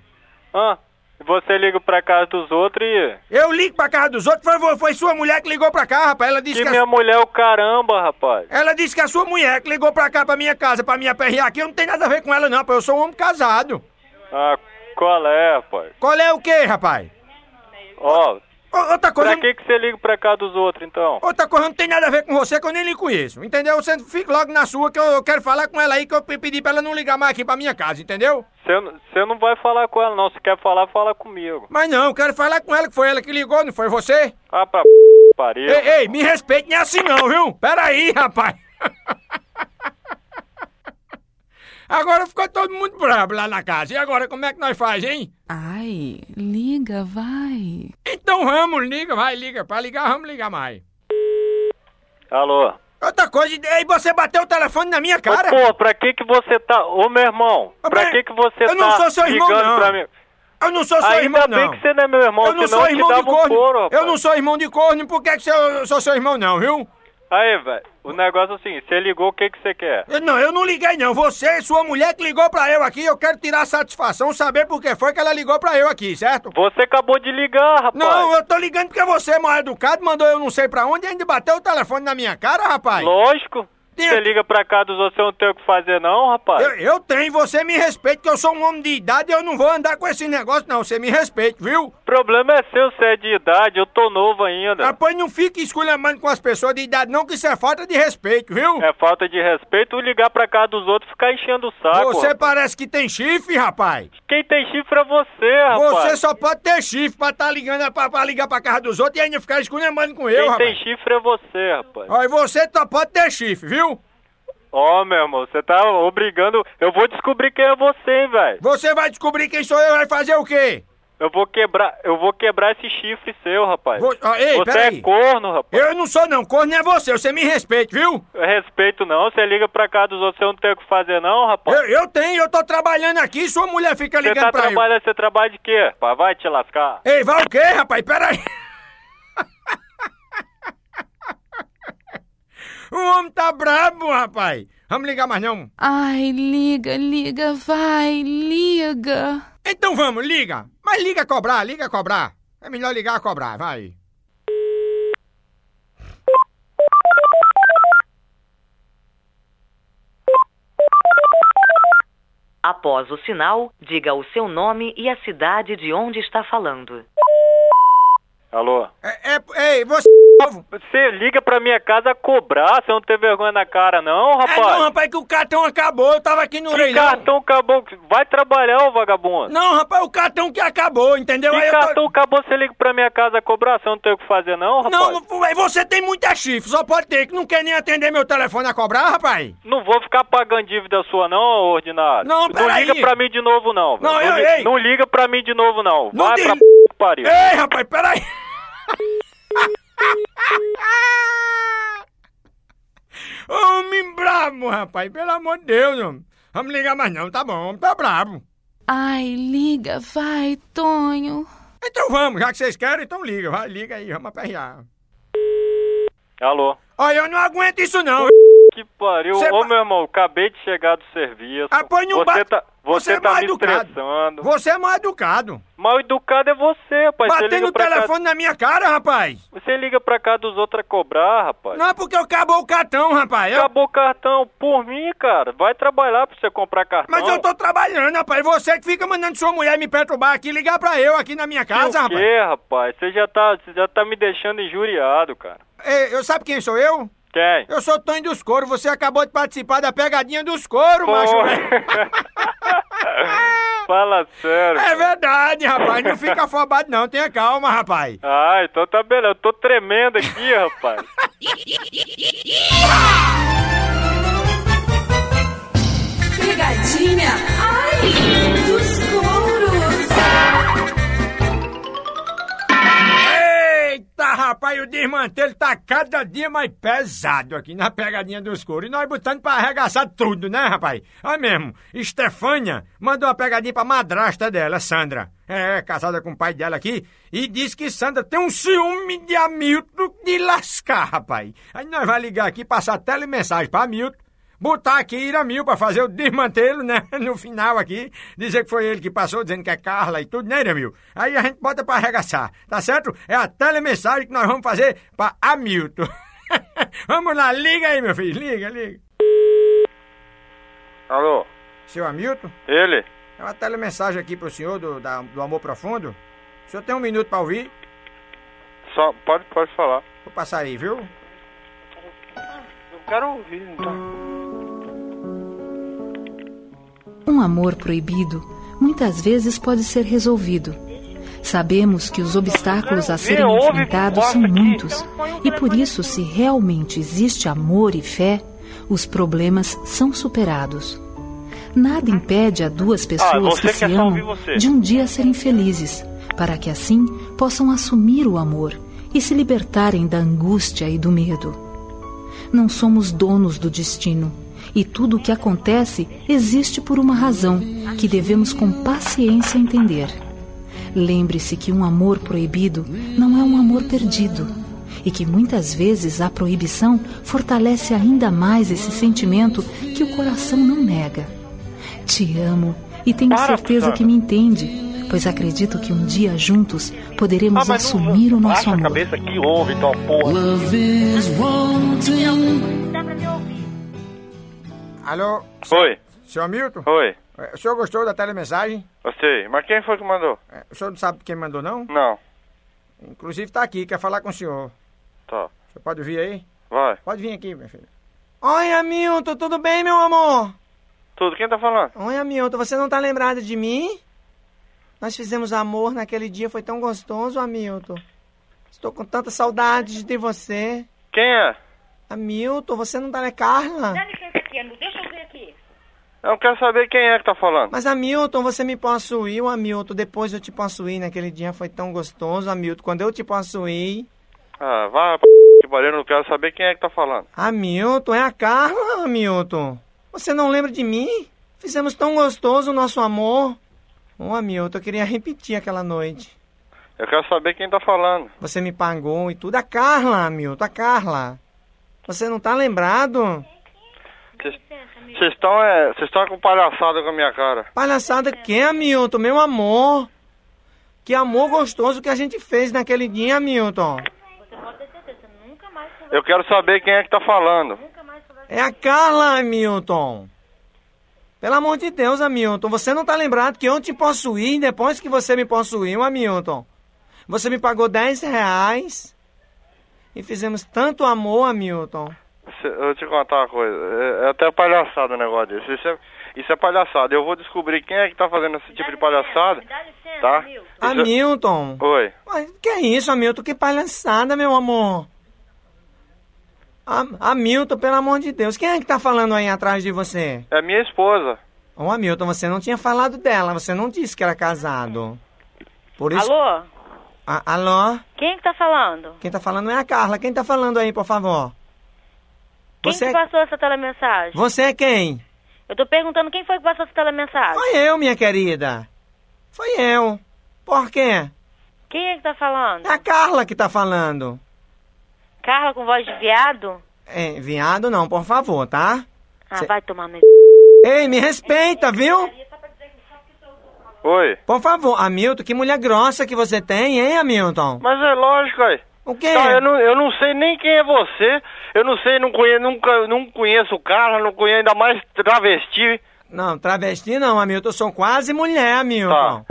Ah, você liga pra casa dos outros e... Eu ligo pra casa dos outros, foi, foi sua mulher que ligou pra cá, rapaz. Ela disse Que que, a- minha mulher é o caramba, rapaz. ela disse que a sua mulher que ligou pra cá, pra minha casa, pra me aperrear aqui, eu não tem nada a ver com ela não, rapaz. Eu sou um homem casado. Ah, qual é, rapaz? Qual é o quê, rapaz? Ó, Ô, Outra coisa, pra que que você liga pra casa dos outros, então? outra coisa não tem nada a ver com você que eu nem lhe conheço, entendeu? Você fica logo na sua que eu, eu quero falar com ela aí que eu pe- pedi pra ela não ligar mais aqui pra minha casa, entendeu? Você não- vai falar com ela, não. Se quer falar, fala comigo. Mas não, eu quero falar com ela que foi ela que ligou, não foi você? Ah, pra pariu. Ei, ei, me respeite, não é assim não, viu? Pera aí, rapaz. Agora ficou todo mundo brabo lá na casa. E agora, como é que nós faz, hein? Ai, liga, vai. Então vamos, liga, vai, liga. Pra ligar, vamos ligar mais. Alô? Outra coisa, ei, você bateu o telefone na minha Ô, cara? pô, pra que que você tá... Ô, meu irmão, Ô, pra que que você eu tá não sou seu irmão, ligando não. pra mim? Eu não sou seu Ainda irmão, bem não. que você não é meu irmão, eu não senão sou eu te irmão de dava um corno. couro, eu não sou irmão de corno, por que, que você- eu sou seu irmão, não, viu? Aí, velho, o negócio é seguinte, você ligou, o que que você quer? Eu, não, eu não liguei, não. Você e sua mulher que ligou pra eu aqui, eu quero tirar satisfação, saber por que foi que ela ligou pra eu aqui, certo? Você acabou de ligar, rapaz. Não, eu tô ligando porque você é mal educado, mandou eu não sei pra onde e ainda bateu o telefone na minha cara, rapaz. Lógico. Você liga pra cá dos outros, você não tem o que fazer não, rapaz? Eu, eu tenho, você me respeita, que eu sou um homem de idade e eu não vou andar com esse negócio, não. Você me respeita, viu? O problema é seu, você é de idade, eu tô novo ainda. Rapaz, não fique esculhambando com as pessoas de idade, não, que isso é falta de respeito, viu? É falta de respeito ligar pra cá dos outros e ficar enchendo o saco. Você rapaz. parece que tem chifre, rapaz. Quem tem chifre é você, rapaz. Você só pode ter chifre pra tá ligando pra, pra ligar pra casa dos outros e ainda ficar esculhambando com eu, Quem rapaz. tem chifre é você, rapaz. Ó, e você só pode ter chifre, viu? Ó, meu irmão, você tá obrigando... Eu vou descobrir quem é você, hein, velho. Você vai descobrir quem sou eu e vai fazer o quê? Eu vou quebrar... Eu vou quebrar esse chifre seu, rapaz. Vou- ó, ei, você é corno, rapaz. Eu não sou não, corno é você, você me respeita, viu? Respeito não, você liga pra cá dos outros, você não tem o que fazer não, rapaz. Eu, eu tenho, eu tô trabalhando aqui, sua mulher fica Você ligando tá pra eu. trabalhando, você trabalha de quê? rapaz? Vai te lascar. Ei, vai o quê, rapaz? Peraí. O homem tá brabo, rapaz. Vamos ligar mais não? Ai, liga, liga, vai, liga. Então vamos, liga. Mas liga a cobrar, liga a cobrar. É melhor ligar a cobrar, vai. Após o sinal, diga o seu nome e a cidade de onde está falando. Alô? É, é, ei, você novo. Você liga pra minha casa cobrar, você não tem vergonha na cara não, É rapaz? não, rapaz, que o cartão acabou, eu tava aqui no que cartão acabou? Vai trabalhar, ô vagabundo. Não, rapaz, o cartão que acabou, entendeu? Que Aí eu tô- cartão acabou, você liga pra minha casa cobrar, você não tem o que fazer não, rapaz? Não, não, você tem muita chifre, só pode ter, que não quer nem atender meu telefone a cobrar, rapaz. Não vou ficar pagando dívida sua não, ordinário. Não, Não peraí. liga pra mim de novo não. velho. Não, eu- li- ei. não liga pra mim de novo não. Não Vai diz- pra p... que pariu. Ei, rapaz, peraí. Homem brabo, rapaz, pelo amor de Deus, homem. Vamos ligar mais não, tá bom, tá brabo. Ai, liga, vai, Tonho. Então vamos, já que vocês querem, então liga, vai, liga aí, vamos aperrear. Alô? Olha, eu não aguento isso não. Pariu. Cê Ô, ba- meu irmão, acabei de chegar do serviço. Você bate- tá, você você é tá mal me educado. estressando. Você é mal educado. Mal educado é você, rapaz. Você Batendo o telefone na minha cara, rapaz. cá... Você liga pra cá dos outros a cobrar, rapaz. Não é porque eu acabou o cartão, rapaz. Eu- Acabou o cartão. Por mim, cara. Vai trabalhar pra você comprar cartão. Mas eu tô trabalhando, rapaz. Você que fica mandando sua mulher me perturbar aqui, ligar pra eu aqui na minha casa, o rapaz. quê, rapaz? Você já tá, você já tá me deixando injuriado, cara. Ei, eu sabe quem sou eu? Quem? Eu sou Tonho dos Coros. Você acabou de participar da pegadinha dos coros, macho. Fala sério. É verdade, rapaz. Não fica afobado, não. Tenha calma, rapaz. Ah, então tá beleza. Eu tô tremendo aqui, rapaz. Pegadinha, ai, dos Rapaz, o desmantelo tá cada dia mais pesado aqui na pegadinha dos couro. E nós botando pra arregaçar tudo, né, rapaz? Olha mesmo, Estefânia mandou uma pegadinha pra madrasta dela, Sandra. É, casada com o pai dela aqui. E disse que Sandra tem um ciúme de Hamilton de lascar, rapaz. Aí nós vamos ligar aqui, passar telemensagem pra Hamilton botar aqui Iramil pra fazer o desmantelo, né? No final aqui, dizer que foi ele que passou, dizendo que é Carla e tudo, né, Iramil? Aí a gente bota pra arregaçar, tá certo? É a telemensagem que nós vamos fazer pra Hamilton. vamos lá, liga aí, meu filho, liga, liga. Alô? Seu Hamilton? Ele? É uma telemensagem aqui pro senhor do, da- do Amor Profundo. O senhor tem um minuto pra ouvir? Só, pode, pode falar. Vou passar aí, viu? Eu quero ouvir, então. Um amor proibido muitas vezes pode ser resolvido. Sabemos que os obstáculos a serem enfrentados são muitos, e por isso, se realmente existe amor e fé, os problemas são superados. Nada impede a duas pessoas você que se amam de um dia serem felizes, para que assim possam assumir o amor e se libertarem da angústia e do medo. Não somos donos do destino. E tudo o que acontece existe por uma razão que devemos com paciência entender. Lembre-se que um amor proibido não é um amor perdido e que muitas vezes a proibição fortalece ainda mais esse sentimento que o coração não nega. Te amo e tenho certeza que me entende, pois acredito que um dia juntos poderemos Ah, mas não- assumir o nosso Baixa a amor. cabeça aqui, ouve, tua porra. Alô? Oi. Seu Hamilton? Oi. É, O senhor gostou da telemensagem? Gostei. Mas quem foi que mandou? É, O senhor não sabe quem mandou, não? Não. Inclusive tá aqui, quer falar com o senhor. Tá. Você pode vir aí? Vai. Pode vir aqui, minha filha. Oi, Hamilton, tudo bem, meu amor? Tudo. Quem tá falando? Oi, Hamilton, você não tá lembrado de mim? Nós fizemos amor naquele dia, foi tão gostoso, Hamilton. Estou com tanta saudade de você. Quem é? Hamilton, você não tá, né, Carla? Dá licença aqui, Anu, deixa eu ver aqui. Eu quero saber quem é que tá falando. Mas, Hamilton, você me possuiu, Hamilton. Depois eu te possuí naquele dia, foi tão gostoso, Hamilton. Quando eu te possuí... Ah, vai pra que pariu, eu não quero saber quem é que tá falando. Hamilton, é a Carla, Hamilton. Você não lembra de mim? Fizemos tão gostoso o nosso amor. Ô, Hamilton, eu queria repetir aquela noite. Eu quero saber quem tá falando. Você me pagou e tudo. A Carla, Hamilton, a Carla. Você não tá lembrado? Vocês estão é, vocês estão com palhaçada com a minha cara. Palhaçada que, Hamilton, meu amor? Que amor gostoso que a gente fez naquele dia, Hamilton. Eu quero saber quem é que tá falando. É a Carla, Hamilton. Pelo amor de Deus, Hamilton, você não tá lembrado que eu te possuí depois que você me possuiu, Hamilton? Você me pagou 10 reais e fizemos tanto amor, Hamilton. Eu vou te contar uma coisa. É, é até palhaçada o negócio desse. Isso é, isso é palhaçada. Eu vou descobrir quem é que tá fazendo esse tipo de palhaçada. Tá? Isso- Hamilton. Oi. Mas que é isso, Hamilton? Que palhaçada, meu amor. Ham- Hamilton, pelo amor de Deus, quem é que tá falando aí atrás de você? É minha esposa. Ô, Hamilton, você não tinha falado dela, você não disse que era casado. Por isso... Alô? A- alô? Quem que tá falando? Quem tá falando é a Carla. Quem tá falando aí, por favor? Quem Você, que passou essa telemensagem? você é quem? Eu tô perguntando quem foi que passou essa telemensagem. Foi eu, minha querida. Foi eu. Por quê? Quem é que tá falando? É a Carla que tá falando. Carla com voz de viado? É, viado não, por favor, tá? Ah, Cê- vai tomar no... Ei, me respeita, viu? Oi. Por favor, Hamilton, que mulher grossa que você tem, hein, Hamilton? Mas é lógico, aí. O quê? Não, eu, não, eu não sei nem quem é você. Eu não sei, não conheço, nunca, não conheço o cara, não conheço ainda mais travesti. Não, travesti não, Hamilton. Eu sou quase mulher, Hamilton.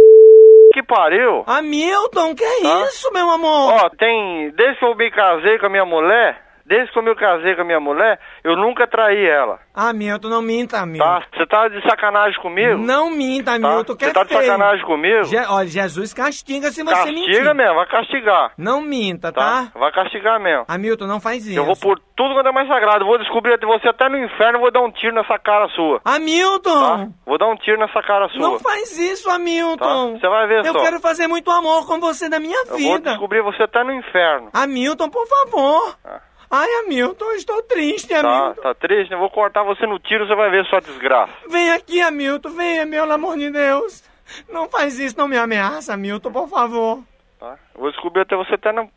Que pariu. Hamilton, que é Tá. isso, meu amor? Ó, tem. Desde que eu me casei com a minha mulher, Desde que eu me casei com a minha mulher, eu nunca traí ela. Ah, Milton, não minta, Milton. Tá? Você tá de sacanagem comigo? Não minta, Milton, que Você é tá de feio. sacanagem comigo? Je- olha, Jesus castiga se você Castiga mentir. mesmo, vai castigar. Não minta, Tá? tá? Vai castigar mesmo. Hamilton, não faz isso. Eu vou por tudo quanto é mais sagrado. Eu vou descobrir você até no inferno vou dar um tiro nessa cara sua. Hamilton! Tá? Vou dar um tiro nessa cara sua. Não faz isso, Hamilton! Tá? Você vai ver Eu só. quero fazer muito amor com você na minha Eu vou vida. descobrir você até no inferno. Hamilton, por favor. Ah. Ai, Hamilton, estou triste, Tá, Hamilton. tá triste? Eu vou cortar você no tiro, você vai ver sua desgraça. Vem aqui, Hamilton, venha, pelo amor de Deus. Não faz isso, não me ameaça, Hamilton, por favor. Tá? Eu vou descobrir até você até na p...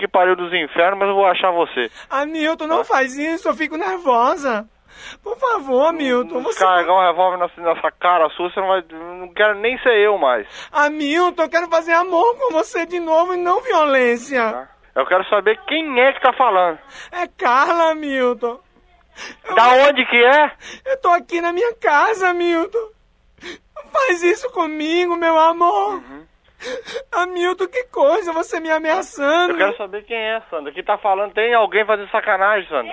que pariu dos infernos, mas eu vou achar você. Hamilton, não faz isso, eu fico nervosa. Por favor, Hamilton, você... Carregar um revólver nessa, nessa cara sua, você não vai. Não quero nem ser eu mais. Hamilton, eu quero fazer amor com você de novo e não violência. Eu quero saber quem é que tá falando. É Carla, Hamilton. Da onde que é? Eu tô aqui na minha casa, Hamilton. Não faz isso comigo, meu amor. Hamilton, que coisa, você me ameaçando. Eu quero saber quem é, Sandra. Quem tá falando? Tem alguém fazendo sacanagem, Sandra.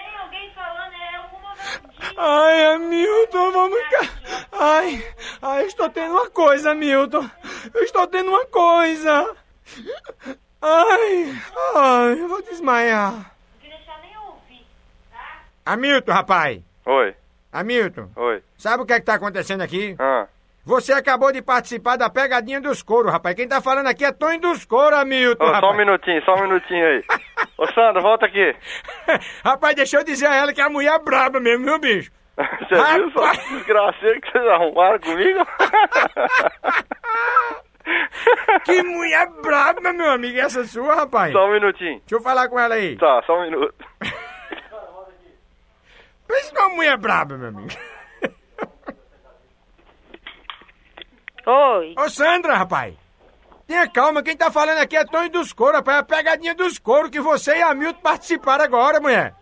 Ai, Hamilton, vamos cá. Ai, ai, estou tendo uma coisa, Hamilton. Eu estou tendo uma coisa. Ai, ai, eu vou desmaiar. Hamilton, rapaz. Oi, Hamilton, oi. sabe o que é que tá acontecendo aqui? Ah, Você acabou de participar da pegadinha dos couro, rapaz. Quem tá falando aqui é Tonho dos couro, Hamilton, Ô, só um rapaz. minutinho, só um minutinho aí. Ô, Sandra, volta aqui. rapaz, deixa eu dizer a ela que a mulher é braba mesmo, viu, bicho? Você viu só que desgraceiro que vocês arrumaram comigo? Que mulher braba, meu amigo, essa sua, rapaz. Só um minutinho. Deixa eu falar com ela aí. Tá, só um minuto. Pensa numa mulher braba, meu amigo. Oi. Ô, Sandra, rapaz. Tenha calma, quem tá falando aqui é Tonho dos Couro, rapaz. É a pegadinha dos couro que você e a Milton participaram agora, mulher.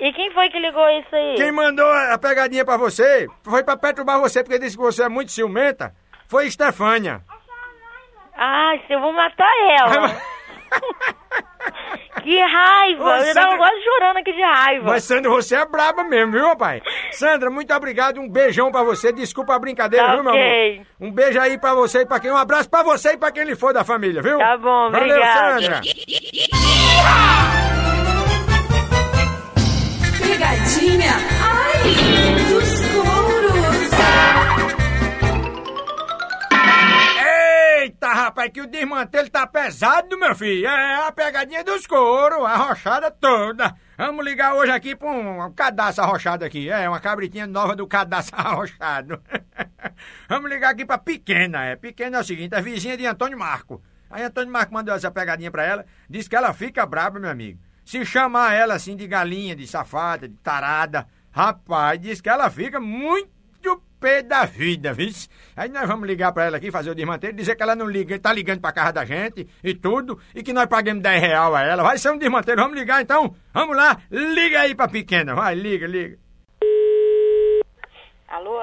E quem foi que ligou isso aí? Quem mandou a pegadinha pra você foi pra perturbar você porque disse que você é muito ciumenta. Foi Estefânia. Ai, eu vou matar ela. que raiva. Ô, eu Sandra- tava quase chorando aqui de raiva. Mas, Sandra, você é braba mesmo, viu, rapaz? Sandra, muito obrigado. Um beijão pra você. Desculpa a brincadeira, Tá viu, meu ok. amor? Um beijo aí pra você e pra quem. Um abraço pra você e pra quem lhe for da família, viu? Tá bom, Valeu, obrigada. Sandra. Pegadinha, ai, dos couros. Eita, rapaz, que o desmantelo tá pesado, meu filho. É a pegadinha dos couro, a rochada toda. Vamos ligar hoje aqui pra um cadastro arrochado aqui. É, uma cabritinha nova do cadastro arrochado. Vamos ligar aqui pra Pequena. É, Pequena é o seguinte, é vizinha de Antônio Marco. Aí Antônio Marco mandou essa pegadinha pra ela, disse que ela fica braba, meu amigo. Se chamar ela assim de galinha, de safada, de tarada, rapaz, diz que ela fica muito pé da vida, viu? Aí nós vamos ligar pra ela aqui, fazer o desmantelo, dizer que ela não liga, tá ligando pra casa da gente e tudo, e que nós paguemos 10 real a ela. Vai ser um desmantelo, vamos ligar então? Vamos lá, liga aí pra pequena, vai, liga, liga. Alô?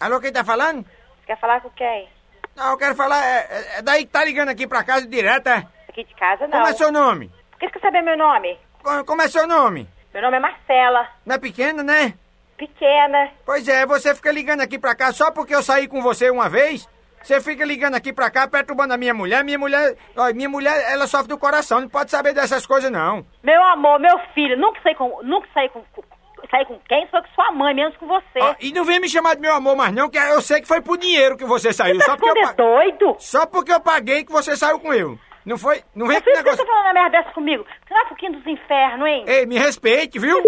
Alô, quem tá falando? Quer falar com quem? Não, eu quero falar, é, é- é daí que tá ligando aqui pra casa direto, é? Aqui de casa, não. Como é seu nome? Você quer saber meu nome? Co- Como é seu nome? Meu nome é Marcela. Não é pequena, né? Pequena. Pois é, você fica ligando aqui pra cá só porque eu saí com você uma vez? Você fica ligando aqui pra cá, perturbando a minha mulher. Minha mulher, ó, minha mulher, ela sofre do coração, não pode saber dessas coisas, não. Meu amor, meu filho, nunca saí com. Nunca saí com. saí com quem? Foi com sua mãe, menos com você. Ó, e não vem me chamar de meu amor mais não, que eu sei que foi por dinheiro que você saiu. Só porque eu pa- doido? Só porque eu paguei que você saiu com eu. Não foi? Não vem com isso que você negócio... tá falando uma merda dessa comigo? Você não é um pouquinho dos infernos, hein? Ei, me respeite, viu?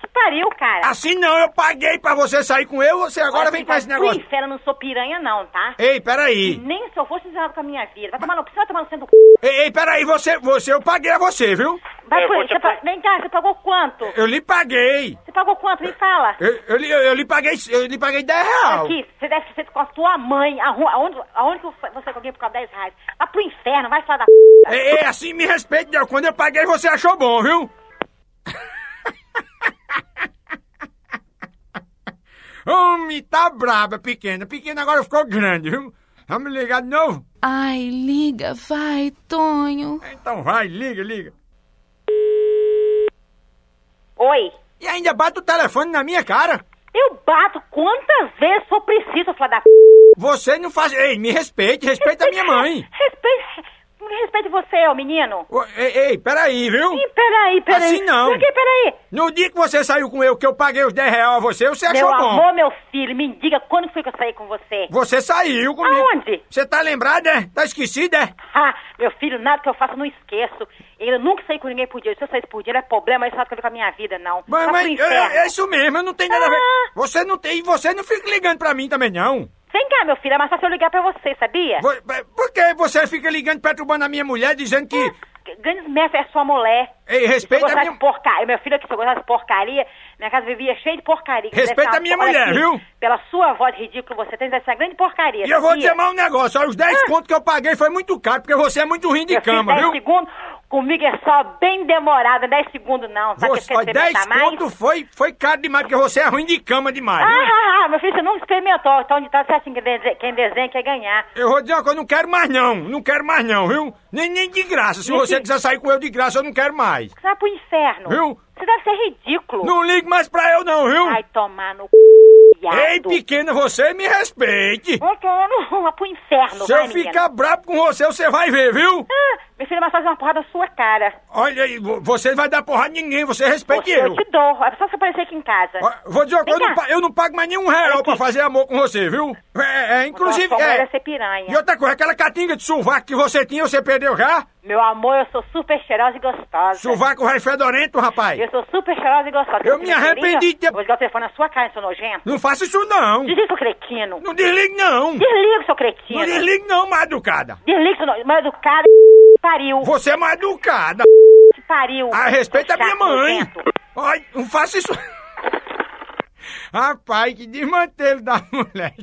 Que pariu, cara. Assim não, eu paguei pra você sair com eu, você agora Olha, vem você com vai esse negócio. pro inferno, eu não sou piranha, não, tá? Ei, peraí. Nem se eu fosse ensinado com a minha vida. Vai tomar no... Você vai tomar no centro do... Ei, ei, peraí, você, você, eu paguei a você, viu? Vai por aí. Você pa- Vem cá, você pagou quanto? Eu lhe paguei. Você pagou quanto? Me fala. Eu, eu, lhe- eu, lhe paguei, eu lhe paguei 10 reais. Aqui, você deve ser com a sua mãe. Aonde, aonde que você alguém por causa de 10 reais? Vai pro inferno, vai falar da p. Ei, ei, assim me respeite, não. Quando eu paguei, você achou bom, viu? Homem, tá braba, pequena. Pequena agora ficou grande, viu? Vamos ligar de novo? Ai, liga, vai, Tonho. Então vai, liga, liga. Oi. E ainda bate o telefone na minha cara. Eu bato quantas vezes for preciso, filha da p. Você não faz... Ei, me respeite, respeita a minha mãe. Respeite. Respeite você, ô menino. Ô, Ei, ei, peraí, viu? Ih, peraí, peraí. Assim não. Por que, peraí? No dia que você saiu com eu, que eu paguei os 10 reais a você, você achou meu bom. amor, meu filho, me diga quando foi que eu saí com você? Você saiu comigo. Aonde? Você tá lembrado, é? Tá esquecido, é? Ah, meu filho, nada que eu faço eu não esqueço. Eu nunca saí com ninguém por dia. Se eu saísse por dia, não é problema, isso não tem a ver com a minha vida, não. Mas, mas é, é isso mesmo, eu não tenho nada a ver. Ah. Você não tem, você não fica ligando pra mim também, não. Vem cá, meu filho, é mais fácil eu ligar pra você, sabia? Vo- Por que você fica ligando, perturbando a minha mulher, dizendo que... Grandes merda é sua mulher. Ei, respeita a minha- porcaria, meu filho aqui, se eu gostasse de porcaria, minha casa vivia cheia de porcaria. Respeita a minha olha mulher, aqui, viu? Pela sua voz ridícula, você tem essa grande porcaria. E eu vou dizer mais um negócio, olha, os 10 contos que eu paguei foi muito caro, porque você é muito ruim de Meu filho, cama, 10 viu? segundos, comigo é só bem demorada, 10 segundos não. Sabe Você, que olha, quer 10 experimentar mais? contos foi, foi caro demais, porque você é ruim de cama demais, Ah, ah, ah, meu filho, você não experimentou. Então, de tal certinho que quem desenha quer ganhar. Eu vou dizer uma coisa, eu não quero mais não, não quero mais não, viu? Nem, nem de graça, se Meu você filho. quiser sair com eu de graça, eu não quero mais. Você vai pro inferno. Viu? Você deve ser ridículo. Não ligue mais pra eu não, viu? Vai tomar no c... Ei, pequena, você me respeite. Vai tomar no... Vai pro inferno, Se vai, eu menino. ficar bravo com você, você vai ver, viu? Ah, meu filho vai fazer uma porrada na sua cara. Olha aí, vo- você vai dar porrada em ninguém, você respeite Você, eu. eu te dou. É só você aparecer aqui em casa. Ó, Vou dizer uma coisa, eu não, eu não pago mais nenhum real pra fazer amor com você, viu? É, é, inclusive. Sua mulher É, é ser piranha. e outra coisa, aquela catinga de sovaco que você tinha, você perdeu já? Meu amor, eu sou super cheirosa e gostosa. Sovaco vai fedorento, rapaz. Eu sou super cheirosa e gostosa. Eu Você me arrependi de ter- Vou ligar o telefone na sua cara, seu nojento. Não faça isso não. Desliga, seu cretino. Não desligue não. Desliga, seu cretino. Não desligue não, mal educada. Desliga, seu nojento. Mal educado, pariu. Você é mal educada. Que pariu. A respeito a Seu minha mãe. Ai, não faça isso. Rapaz, que desmantelo da mulher.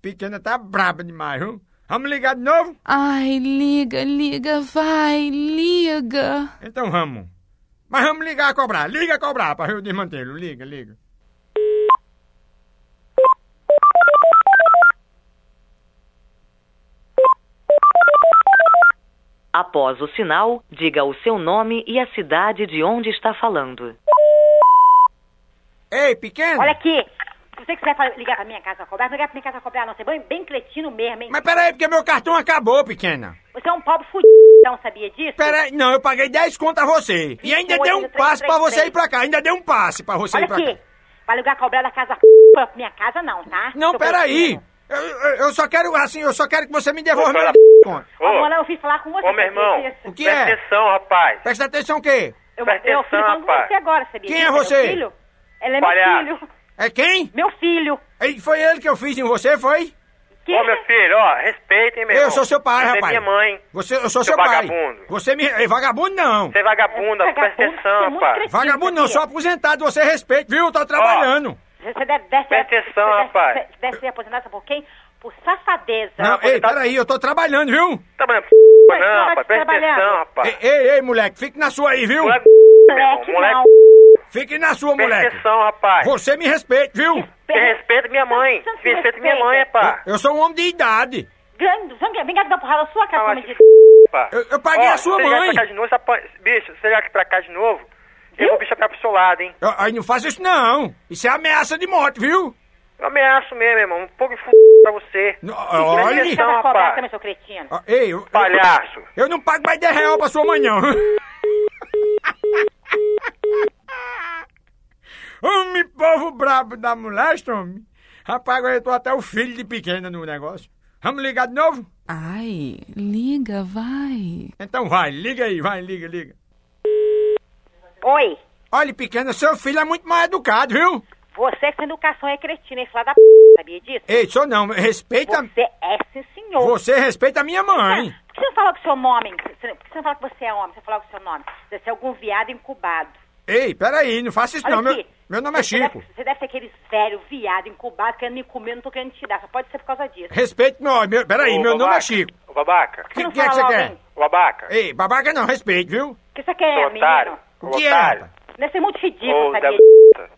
Pequena tá braba demais, viu? Vamos ligar de novo? Ai, liga, liga, vai, liga. Então vamos. Mas vamos ligar a cobrar. Liga a cobrar para eu desmantê-lo. Liga, liga. Após o sinal, diga o seu nome e a cidade de onde está falando. Ei, pequeno. Olha aqui. Se você quiser fa- ligar pra minha casa cobrar, não ligar pra minha casa cobrar, não. Você é bem, bem cretino mesmo, hein? Mas peraí, porque meu cartão acabou, pequena. Você é um pobre fudido, não sabia disso? Peraí, não, eu paguei 10 conto a você. E ainda dei um passe pra você ir pra cá. Ainda dei um passe pra você Olha ir pra aqui. cá. Vai ligar a cobrar da casa pra minha casa, não, tá? Não, Seu peraí. cretino. Eu, eu- eu só quero, assim, eu só quero que você me devolva meu. Ó, Mano, eu fiz falar com você. Ô, meu irmão? O que presta é? atenção, rapaz. Presta atenção o quê? Eu, Presta eu atenção, fiz falando com rapaz. você agora, sabia? Quem disso? é Meu você? filho. Ele é Palhaço. meu filho. É quem? Meu filho. Ei, Foi ele que eu fiz em você, foi? Que? Ô, meu filho, ó, respeitem, meu Eu irmão. sou seu pai, Você rapaz. é minha mãe. Você, eu sou seu, Seu pai. vagabundo. Você me. Vagabundo não. Você é vagabunda, É presta vagabundo, você é atenção, rapaz. Vagabundo não, sou aposentado, você respeita, viu? Eu tô trabalhando. Você deve, deve, Presta deve, atenção, deve- rapaz. Deve, deve ser aposentado, sabe por quem? Por safadeza. Não, ei, aposentado. peraí, eu tô trabalhando, viu? Trabalhando p... Mas não, tá rapaz. Presta trabalhando. atenção, rapaz. Ei, ei, ei, moleque, fique na sua aí, viu? Moleque, Moleque, moleque. não. Fique na sua, Presta moleque. atenção, rapaz. Você me respeita, viu? Você respeita minha mãe. Não Você respeita minha mãe, rapaz. Eu sou um homem de idade. Grande, vem vem cá que dá porrada na sua cara, Ah, de... rapaz. Eu- eu paguei Ó, a sua se você mãe. pra cá de novo, você apanha- bicho, você vier aqui pra cá de novo, eu vou bicho pra pro seu lado, hein? Eu- Aí não faça isso, não. Isso é ameaça de morte, viu? Eu ameaço mesmo, irmão. Um pouco de f... pra você. Presta olha. atenção, Vai cobrar rapaz. também, seu cretino. Ó, Ei, eu, Palhaço. eu não pago mais 10 reais pra sua mãe, não. Homem, povo brabo da molesta, homem. Rapaz, agora eu tô até o filho de pequena no negócio. Vamos ligar de novo? Ai, liga, vai. Então vai, liga aí, vai, liga, liga. Oi. Olha, pequena, seu filho é muito mal educado, viu? Você sem educação é cretino, hein, filha da p... Sabia disso? Ei, sou não, respeita. Você é sim, senhor. Você respeita a minha mãe. Por que você não fala com o seu nome? Por que você não fala que você é homem? Você fala com o seu nome. Deve ser algum viado incubado. Ei, peraí, não faça isso Olha não. Meu, aqui. meu nome é Você Chico. Deve, você deve ser aquele velho viado incubado querendo me comer, não tô querendo te dar. Só pode ser por causa disso. Respeite meu, meu peraí, Ô, meu nome é babaca. Chico. Ô, babaca. O que, não que é que você quer? babaca. Ei, babaca não, respeite, viu? O que você quer, Seu otário. O que é, otário. rapaz? Deve ser muito ridículo, Ô, Zé.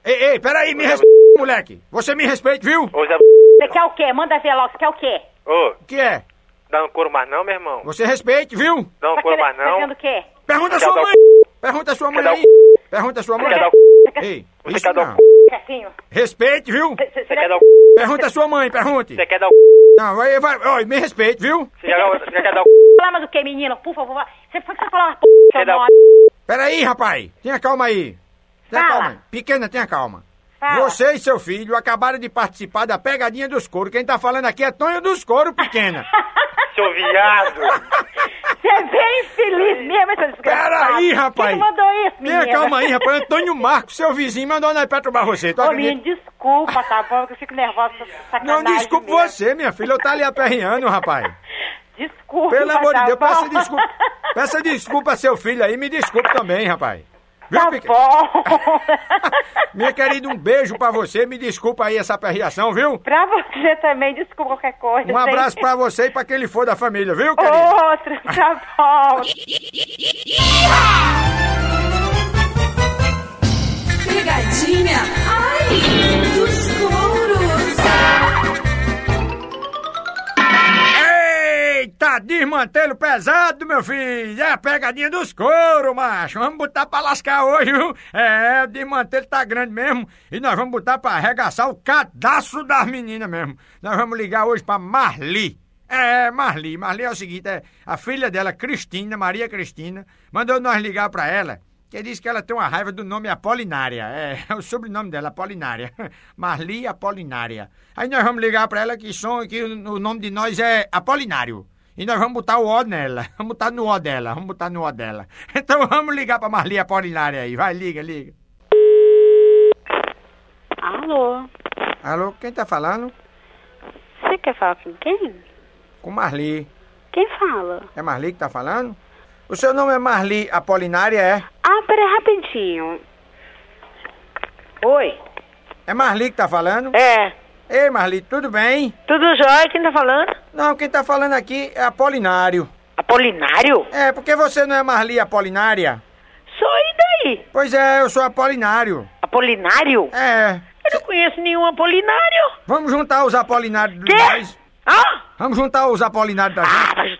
Ei, ei, peraí, me respeite, moleque. Você me respeite, viu? Ô, Zé Você quer o quê? Manda ver logo. Você quer o quê? Ô, O que é? dá um couro mais não, meu irmão? Você respeite, viu? Dá um Tá couro querendo, mais tá não? querendo o quê? Pergunta a sua mãe. Pergunta pergunta a sua mãe aí. Pergunta a sua mãe. Quer dar o Ei, Você isso quer dar não. Chefinho. Respeite, viu? Você quer dar o Pergunta a sua mãe, pergunte. Você quer dar o Não, aí vai, ó, me respeite, viu? Você quer dar o- quer o Falar mais o que, menino? Por favor, vai. Você foi que você falou uma p... Quer dar o Peraí, rapaz. Tenha calma aí. Tenha Fala. calma. aí. Pequena, tenha calma. Fala. Você e seu filho acabaram de participar da pegadinha dos couro. Quem tá falando aqui é Tonho dos Couro, pequena. seu viado? Você é bem infeliz mesmo, essa desgraçada. Peraí, rapaz. Quem que mandou isso, menina? Tenha calma aí, rapaz. Antônio Marcos, seu vizinho, mandou nós perturbar você. Tu Ô, menino, desculpa, tá bom? Que eu fico nervosa com essa Não desculpe mesmo. você, minha filha. Eu tá ali aperreando, rapaz. Desculpa, Pelo amor de tá Deus, bom? peça desculpa. Peça desculpa a seu filho aí. Me desculpe também, rapaz. Viu, Tá peque- bom. Minha querida, um beijo pra você. Me desculpa aí essa aperreação, viu? pra você também, desculpa qualquer coisa. Um abraço hein? pra você e pra quem ele for da família, viu, querido? Outro, tá bom. Pegadinha, ai, desmantelo pesado, meu filho. É a pegadinha dos couro, macho. Vamos botar pra lascar hoje, viu? É, o desmantelo tá grande mesmo. E nós vamos botar pra arregaçar o cadastro das meninas mesmo. Nós vamos ligar hoje pra Marli. É, Marli. Marli é o seguinte, é a filha dela, Cristina, Maria Cristina, mandou nós ligar pra ela. Que disse que ela tem uma raiva do nome Apolinária. É, é o sobrenome dela, Apolinária. Marli Apolinária. Aí nós vamos ligar pra ela que, som, que o nome de nós é Apolinário. E nós vamos botar o O nela. Vamos botar no O dela. Vamos botar no O dela. Então vamos ligar pra Marli Apolinária aí. Vai, liga, liga. Alô? Alô, quem tá falando? Você quer falar com quem? Com Marli. Quem fala? É Marli que tá falando? O seu nome é Marli Apolinária, é? Ah, peraí, rapidinho. Oi? É Marli que tá falando? É. Ei, Marli, tudo bem? Tudo jóia? Quem tá falando? Não, quem tá falando aqui é Apolinário. Apolinário? É, porque você não é Marli Apolinária? Sou e daí? Pois é, eu sou Apolinário. Apolinário? É. Eu não conheço nenhum Apolinário. Vamos juntar os Apolinários Quê? dois. Ah? Vamos juntar os Apolinários da gente. Ah, mas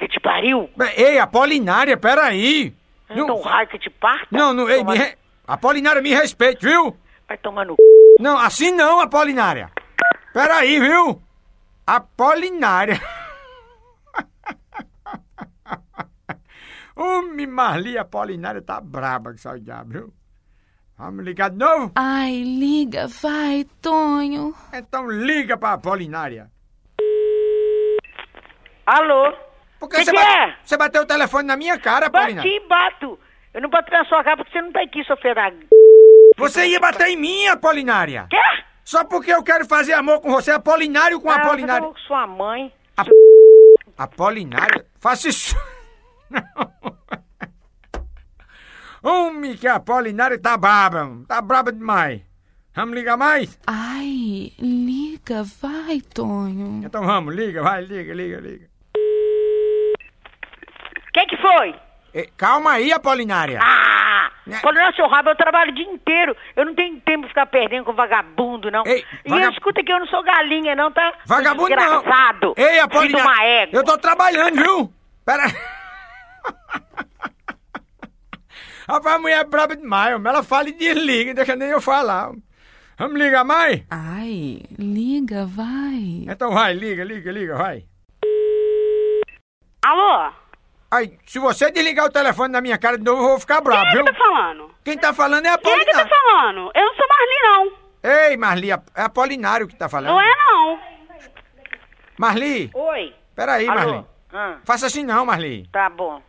que te pariu? Ei, Apolinária, peraí. Então raio que te parta? Não, não, ei, me re... Apolinária, me respeite, viu? Vai tomar no Não, assim não, Apolinária. Peraí, viu? Apolinária. Homem, Marli Apolinária tá braba que só o diabo, viu? Vamos ligar de novo? Ai, liga, vai, Tonho. Então liga pra Apolinária. Alô? Por que Que você, que bate- é? você bateu o telefone na minha cara, Apolinária? Bati e bato. Eu não bato na sua cara porque você não tá aqui, seu ferrado. Você ia bater em mim, Apolinária? Quê? Só porque eu quero fazer amor com você, Apolinário com Ah, Apolinário. eu sua mãe. Apolinário? Faça isso. Não. Homem, que Apolinário tá braba. Tá braba demais. Vamos ligar mais? Ai, liga, vai, Tonho. Então vamos, liga, vai, liga, liga, liga. Quem que foi? Eh, calma aí, Apolinária. Ah! Apolinário, seu rabo, eu trabalho o dia inteiro. Eu não tenho tempo de ficar perdendo com vagabundo, não. Ei, E vaga- escuta que eu não sou galinha, não, tá? Vagabundo não. Desgraçado. Ei, Apolinário. uma égua. Eu tô trabalhando, viu? Pera. Rapaz, a mulher é braba demais, homem. Ela fala e desliga, deixa nem eu falar. Vamos ligar mais? Ai, liga, vai. Então vai, liga, liga, liga, vai. Alô? Ai, se você desligar o telefone na minha cara de novo, eu vou ficar bravo, Quem é viu? que tá falando? Quem tá falando é a Quem é que tá falando? Eu não sou Marli, não. Ei, Marli, é Apolinário que tá falando. Não é, não. Marli, Oi. peraí, Alô? Marli. Ah, Faça assim não, Marli. tá bom.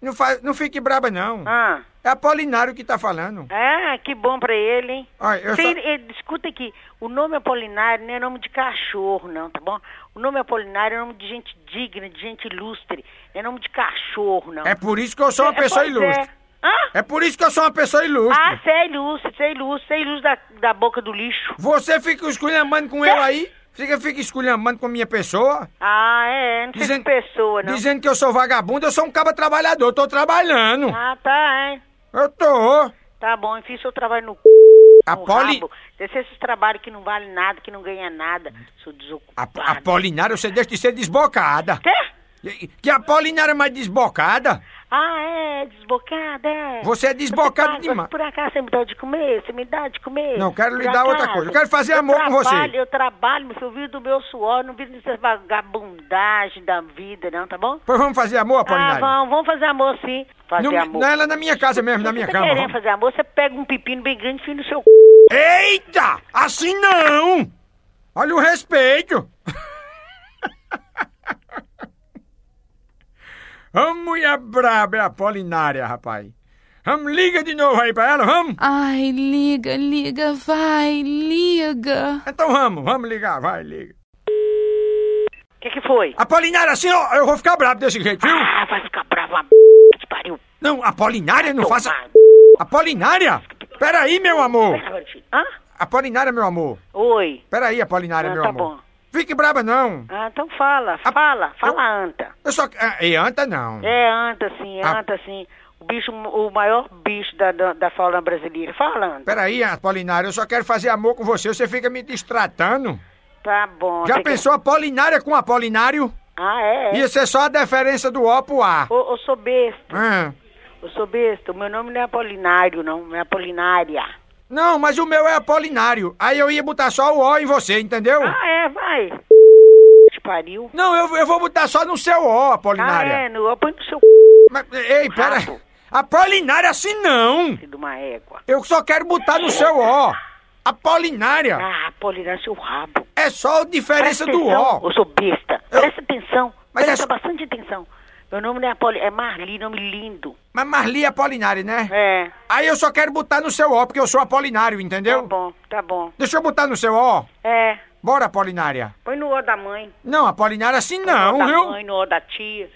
Não, fa... não fique braba, não. Ah. É Apolinário que tá falando. É, que bom pra ele, hein? Eu Cê- só... eh, Escuta aqui, o nome Apolinário não é nome de cachorro, não, tá bom? O nome Apolinário é nome de gente digna, de gente ilustre. Não é nome de cachorro, não. É por isso que eu sou uma É, pessoa pois ilustre. É. Hã? É por isso que eu sou uma pessoa ilustre. Ah, você é ilustre, você é ilustre, você é ilustre da, da boca do lixo. Você fica esculhambando com eu aí? Fica, fica esculhambando com minha pessoa? Ah, é, não Dizendo- pessoa, não. Dizendo que eu sou vagabundo, eu sou um caba trabalhador, eu tô trabalhando. Ah, tá, é. Eu tô. Tá bom, enfim, seu trabalho no c... A no Poli... rabo. Esses trabalhos que não vale nada, que não ganha nada. Sou A, desocupado. Apolinário, você deixa de ser desbocada. Quê? Que- Que Apolinário é mais desbocada? Ah, é, desbocada, é. Você é desbocado paga- demais. Por acaso você me dá de comer? Você me dá de comer? Não, quero lhe dar outra coisa. Eu quero fazer amor com você. trabalho, Eu trabalho, meu filho, eu vivo do meu suor, não vivo dessa vagabundagem da vida, não, tá bom? Pois vamos fazer amor, Ah, Apolinário? vamos, vamos fazer amor sim. Fazer Não, amor. não é lá na minha casa mesmo, na Se minha você cama. querendo vamos. fazer amor, você pega um pepino bem grande e enfia no seu c... Eita! Assim não! Olha o respeito! A mulher braba é a Apolinária, rapaz. Vamos, liga de novo aí pra ela, vamos? Ai, liga, liga, vai, liga. Então vamos, vamos ligar, vai, liga. O que que foi? Apolinária, assim ó, eu vou ficar bravo desse jeito, viu? Ah, vai ficar brava, uma que pariu. Não, Apolinária, não faça... Apolinária! Peraí, meu amor! Hã? Apolinária, meu amor. Oi. Peraí, Apolinária, Ah, meu tá amor. bom. Fique braba, não. Ah, então fala, fala, fala anta. Eu só... E anta, não. É anta sim, Ah. anta sim. O bicho, o maior bicho da, da, da fauna brasileira. Fala, anta. Peraí, Apolinária, eu só quero fazer amor com você, você fica me distratando. Tá bom. Já pensou Apolinária com Apolinário? Ah, é? é. Ia ser só a diferença do O pro A. Ô, sou besta, Ah. eu sou besta. O meu nome não é Apolinário. Não é Apolinária. Não, mas o meu é Apolinário. Aí eu ia botar só o O em você, entendeu? Ah, é, vai. Te pariu. Não, eu, eu vou botar só no seu O, Ah, Apolinária. é, no, eu ponho no seu Mas, ei, pera. Apolinária assim não. c... de uma égua. Eu só quero botar no seu O. Apolinária. Ah, Apolinário, seu rabo. É só a diferença Presta do atenção, O. Eu sou besta. Presta atenção. Mas Presta é- bastante atenção. Meu nome não é Apoli... É Marli, nome lindo. Mas Marli é Apolinária, né? É. Aí eu só quero botar no seu O, porque eu sou Apolinário, entendeu? Tá bom, tá bom. Deixa eu botar no seu O. É. Bora, Apolinária. Põe no O da mãe. Não, Apolinária assim no não, O da viu? mãe, no O da tia.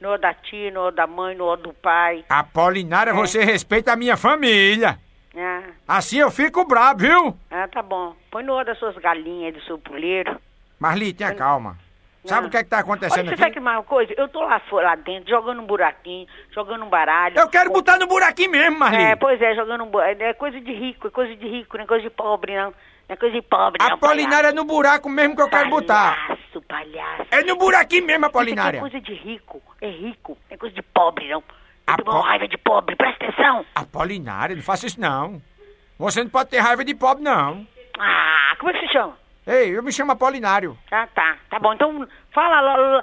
No O da tia, no O da mãe, no O do pai. Apolinária, você respeita a minha família. Ah, Assim eu fico brabo, viu? ah, tá bom. Põe no O das suas galinhas, do seu puleiro. Marli, tenha calma. Sabe Não. o que é que tá Olha, acontecendo você aqui? sabe que mais uma coisa? Eu tô lá lá dentro, jogando um buraquinho, jogando um baralho. Eu quero botar no buraquinho mesmo, Marli. É, pois é, jogando um buraco. É coisa de rico, é coisa de rico, não é coisa de pobre, não. Não é coisa de pobre, não. Apolinária é no buraco mesmo que eu quero botar. Palhaço, palhaço. É no buraquinho mesmo, aqui Apolinária. é coisa de rico, é rico, não é coisa de pobre, não. Eu Apo- tenho uma raiva de pobre, presta atenção. Apolinária, não faça isso não. Você não pode ter raiva de pobre, não. Ah, como é que se chama? Ei, eu me chamo Apolinário. Ah, tá, tá bom. Então, fala, lá, lá,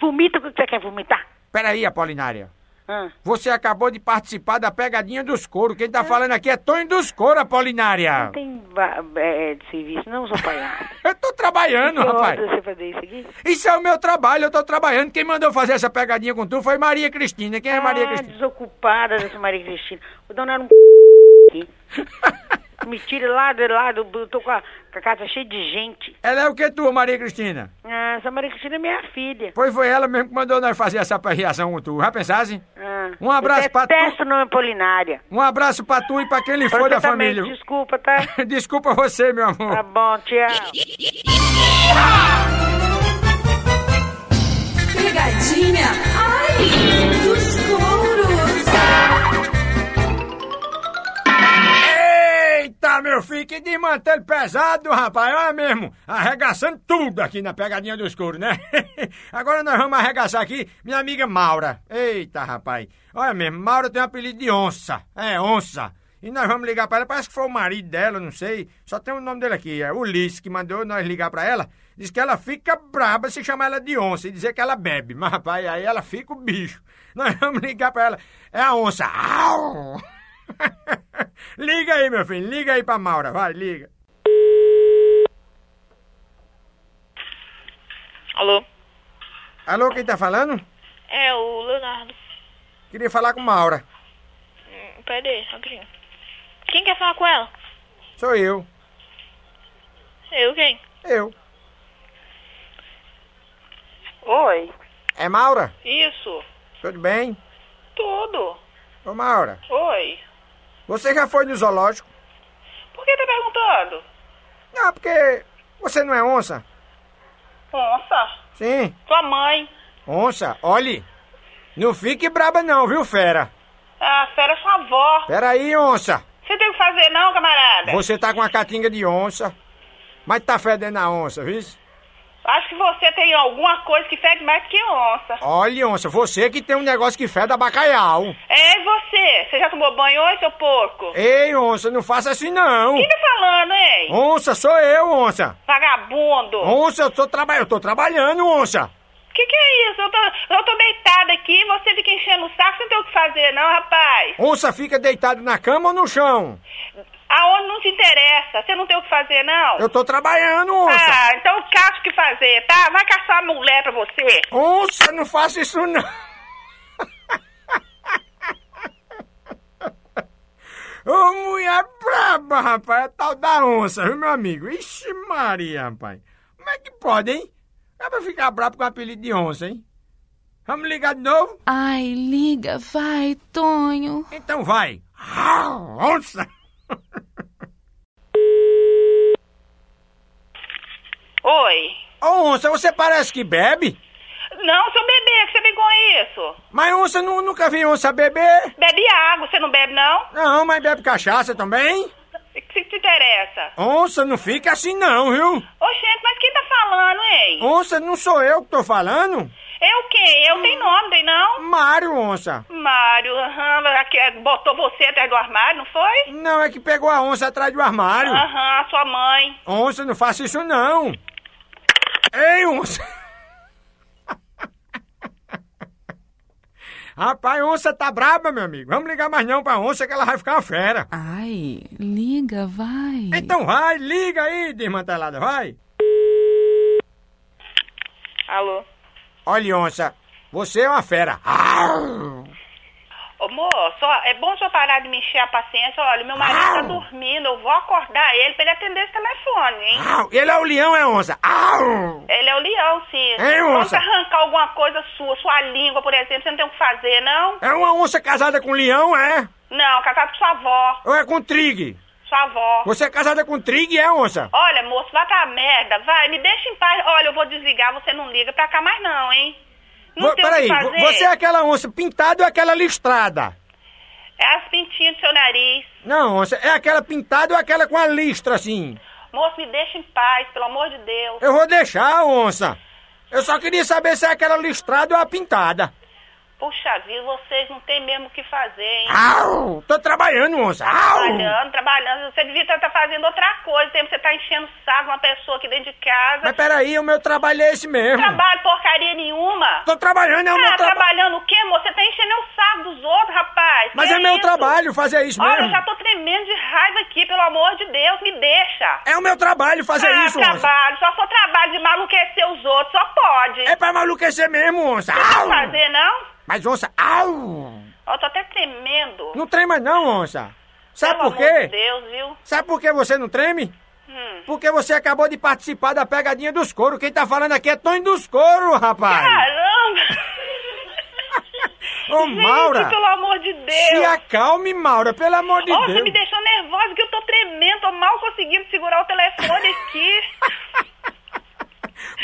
vomita o que você quer vomitar. Peraí, Apolinária. Ah. Você acabou de participar da pegadinha dos couro. Quem tá falando aqui é Tonho dos Couro, Apolinária. Não tem va- é, de serviço, não, sou palhaço. Eu tô trabalhando, Que rapaz. você fazer isso aqui? Isso é o meu trabalho, eu tô trabalhando. Quem mandou fazer essa pegadinha com tu foi Maria Cristina. Quem é Maria ah, Cristina? desocupada dessa Maria Cristina. Vou dar um aqui. Me tira lá de lá, do- eu tô com a, com a casa cheia de gente. Ela é o que tu, Maria Cristina? Ah, essa Maria Cristina é minha filha. Pois foi ela mesmo que mandou nós fazer essa reação com tu. Já pensasse? Ah, Um abraço pra tu. detesto o nome Apolinária. Um abraço pra tu e pra quem lhe for da também, família. Desculpa, tá? Desculpa você, meu amor. Tá bom, tchau. Pegadinha, ai, Eita, meu filho, que desmantelo pesado, rapaz. Olha mesmo, arregaçando tudo aqui na pegadinha do escuro, né? Agora nós vamos arregaçar aqui minha amiga Maura. Eita, rapaz. Olha mesmo, Maura tem um apelido de onça. É, onça. E nós vamos ligar pra ela, parece que foi o marido dela, não sei. Só tem o nome dele aqui, é Ulisses, que mandou nós ligar pra ela. Diz que ela fica braba se chamar ela de onça e dizer que ela bebe. Mas, rapaz, aí ela fica o bicho. Nós vamos ligar pra ela. É a onça. Au! liga aí, meu filho, liga aí pra Maura, vai, liga. Alô? Alô, quem tá falando? É o Leonardo. Queria falar com Maura. Hum, Pera aí, rapidinho. Quem quer falar com ela? Sou eu. Eu quem? Eu. Oi. É Maura? Isso. Tudo bem? Tudo. Ô, Maura, Oi. Você já foi no zoológico? Por que tá perguntando? Não, porque você não é onça? Onça. Sim, Sua mãe. onça. Olhe, não fique braba não, viu, fera? Ah, fera sua avó. Peraí, onça. Você tem o que fazer não, camarada? Você tá com a catinga de onça, mas tá fedendo a onça, viu? Acho que você tem alguma coisa que fede mais que onça. Olha, onça, você que tem um negócio que fede a bacalhau. É, e você? Você já tomou banho hoje, seu porco? Ei, onça, não faça assim não. Quem tá falando, hein? Onça, sou eu, onça. Vagabundo. Onça, eu tô, traba eu tô trabalhando, onça. Que que é isso? Eu tô, eu tô deitada aqui, você fica enchendo o saco, você não tem o que fazer, não, rapaz. Onça fica deitado na cama ou no chão? Aonde não te interessa, você não tem o que fazer, não? Eu tô trabalhando, onça. Ah, então caça o que fazer, tá? Vai caçar uma mulher pra você. Onça, não faça isso não. Ô, mulher braba, rapaz. É tal da onça, viu, meu amigo? Ixi, Maria, rapaz. Como é que pode, hein? É pra ficar brabo com o apelido de onça, hein? Vamos ligar de novo? Ai, liga, vai, Tonho. Então vai. Ah, onça! Oi. Ô, onça, você parece que bebe? Não, seu bebê, que você vem com isso? Mas onça, nu- nunca vi onça beber. Bebe água, você não bebe, não? Não, mas bebe cachaça também? O que te interessa? Onça, não fica assim não, viu? Ô, gente, mas quem tá falando, hein? Onça, não sou eu que tô falando? Eu quem? Eu tenho nome, tem não? Mário, onça. Mário, aham, aqui, botou você atrás do armário, não foi? Não, é que pegou a onça atrás do armário. Aham, a sua mãe. Onça, não faça isso não. Ei, onça. Rapaz, onça tá braba, meu amigo. Vamos ligar mais não pra onça que ela vai ficar uma fera. Ai, liga, vai. Então vai, liga aí, desmantelada, vai. Alô? Olha, onça, você é uma fera. Au! Moço, é bom só parar de me encher a paciência. Olha, meu marido tá dormindo, eu vou acordar ele pra ele atender esse telefone, hein? Au! Ele é o leão, é onça. Au! Ele é o leão, sim. Hein, Vamos moça? arrancar alguma coisa sua, sua língua, por exemplo, você não tem o que fazer, não? É uma onça casada com leão, é? Não, casado com sua avó. Ou é com trig? Sua avó. Você é casada com trig, é, onça? Olha, moço, vai pra merda, vai, me deixa em paz. Olha, eu vou desligar, você não liga pra cá mais não, hein? Não Peraí, você é aquela onça pintada ou aquela listrada? É as pintinhas do seu nariz. Não, onça, é aquela pintada ou aquela com a listra, assim? Moço, me deixa em paz, pelo amor de Deus. Eu vou deixar, onça. Eu só queria saber se é aquela listrada ou a pintada. Puxa vida, vocês não tem mesmo o que fazer, hein? Au! Tô trabalhando, onça. Au! Trabalhando, trabalhando. Você devia estar fazendo outra coisa. Tempo você tá enchendo o saco de uma pessoa aqui dentro de casa. Mas peraí, o meu trabalho é esse mesmo. Trabalho porcaria nenhuma. Tô trabalhando, é o meu Ah, trabalho. trabalhando o quê, moço? Você tá enchendo o saco dos outros, rapaz. Mas Que é meu isso? trabalho fazer isso Olha, mesmo. eu já tô tremendo de raiva aqui, pelo amor de Deus, me deixa. É o meu trabalho fazer ah, isso, trabalho, só for trabalho de maluquecer os outros, só pode. É pra maluquecer mesmo, onça. Não tem fazer, não? Mas, onça, au! Ó, tô até tremendo. Não trema não, onça. Sabe Pelo por amor quê? de Deus, viu? Sabe por que você não treme? Hum. Porque você acabou de participar da pegadinha dos couro. Quem tá falando aqui é Tonho dos Couro, rapaz. Caramba! Ô, Gente, Maura. pelo amor de Deus. Se acalme, Maura, pelo amor de Deus. você me deixou nervosa que eu tô tremendo, tô mal conseguindo segurar o telefone aqui.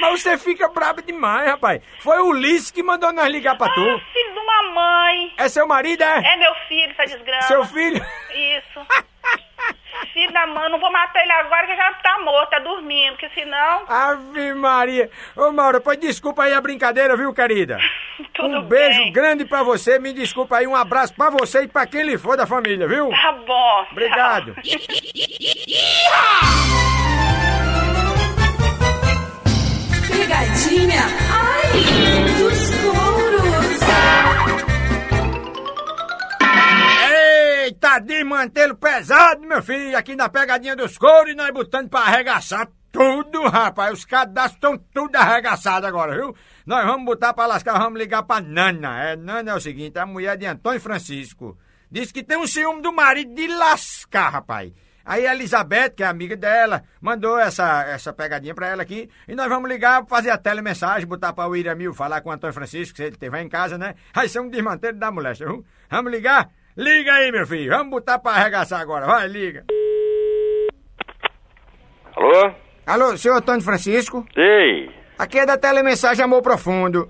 Mas você fica brabo demais, rapaz. Foi o Ulisses que mandou nós ligar pra tu. Ah, filho de uma mãe. É seu marido, é? É meu filho, essa desgraça. Seu filho? Isso. filho da mãe, não vou matar ele agora que já tá morto, tá dormindo, porque senão... Ave Maria. Ô, Maura, pois desculpa aí a brincadeira, viu, querida? Tudo um beijo bem. grande pra você. Me desculpa aí, um abraço pra você e pra quem lhe for da família, viu? Tá bom. Obrigado. Pegadinha, ai, dos touros. Eita, de mantê-lo pesado, meu filho, aqui na pegadinha dos couros nós botando pra arregaçar tudo, rapaz. Os cadastros estão tudo arregaçados agora, viu? Nós vamos botar pra lascar, vamos ligar pra Nana. É, Nana é o seguinte, a mulher de Antônio Francisco. Diz que tem um ciúme do marido de lascar, rapaz. Aí a Elizabeth, que é amiga dela, mandou essa, essa pegadinha pra ela aqui. E nós vamos ligar, fazer a telemensagem, botar pra o Iramil falar com o Antônio Francisco, se ele estiver em casa, né? Aí ser um desmantelho da moléstia, viu? Vamos ligar? Liga aí, meu filho. Vamos botar pra arregaçar agora. Vai, liga. Alô? Alô, senhor Antônio Francisco? Ei, Aqui é da telemensagem Amor Profundo.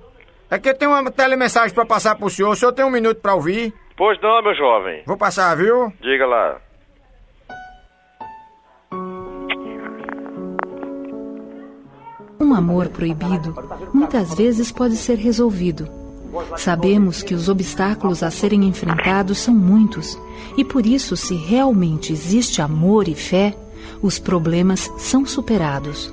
Aqui eu tenho uma telemensagem pra passar pro senhor. O senhor tem um minuto pra ouvir? pois não, meu jovem. Vou passar, viu? Diga lá. Uma amor proibido muitas vezes pode ser resolvido. Sabemos que os obstáculos a serem enfrentados são muitos e por isso, se realmente existe amor e fé, os problemas são superados.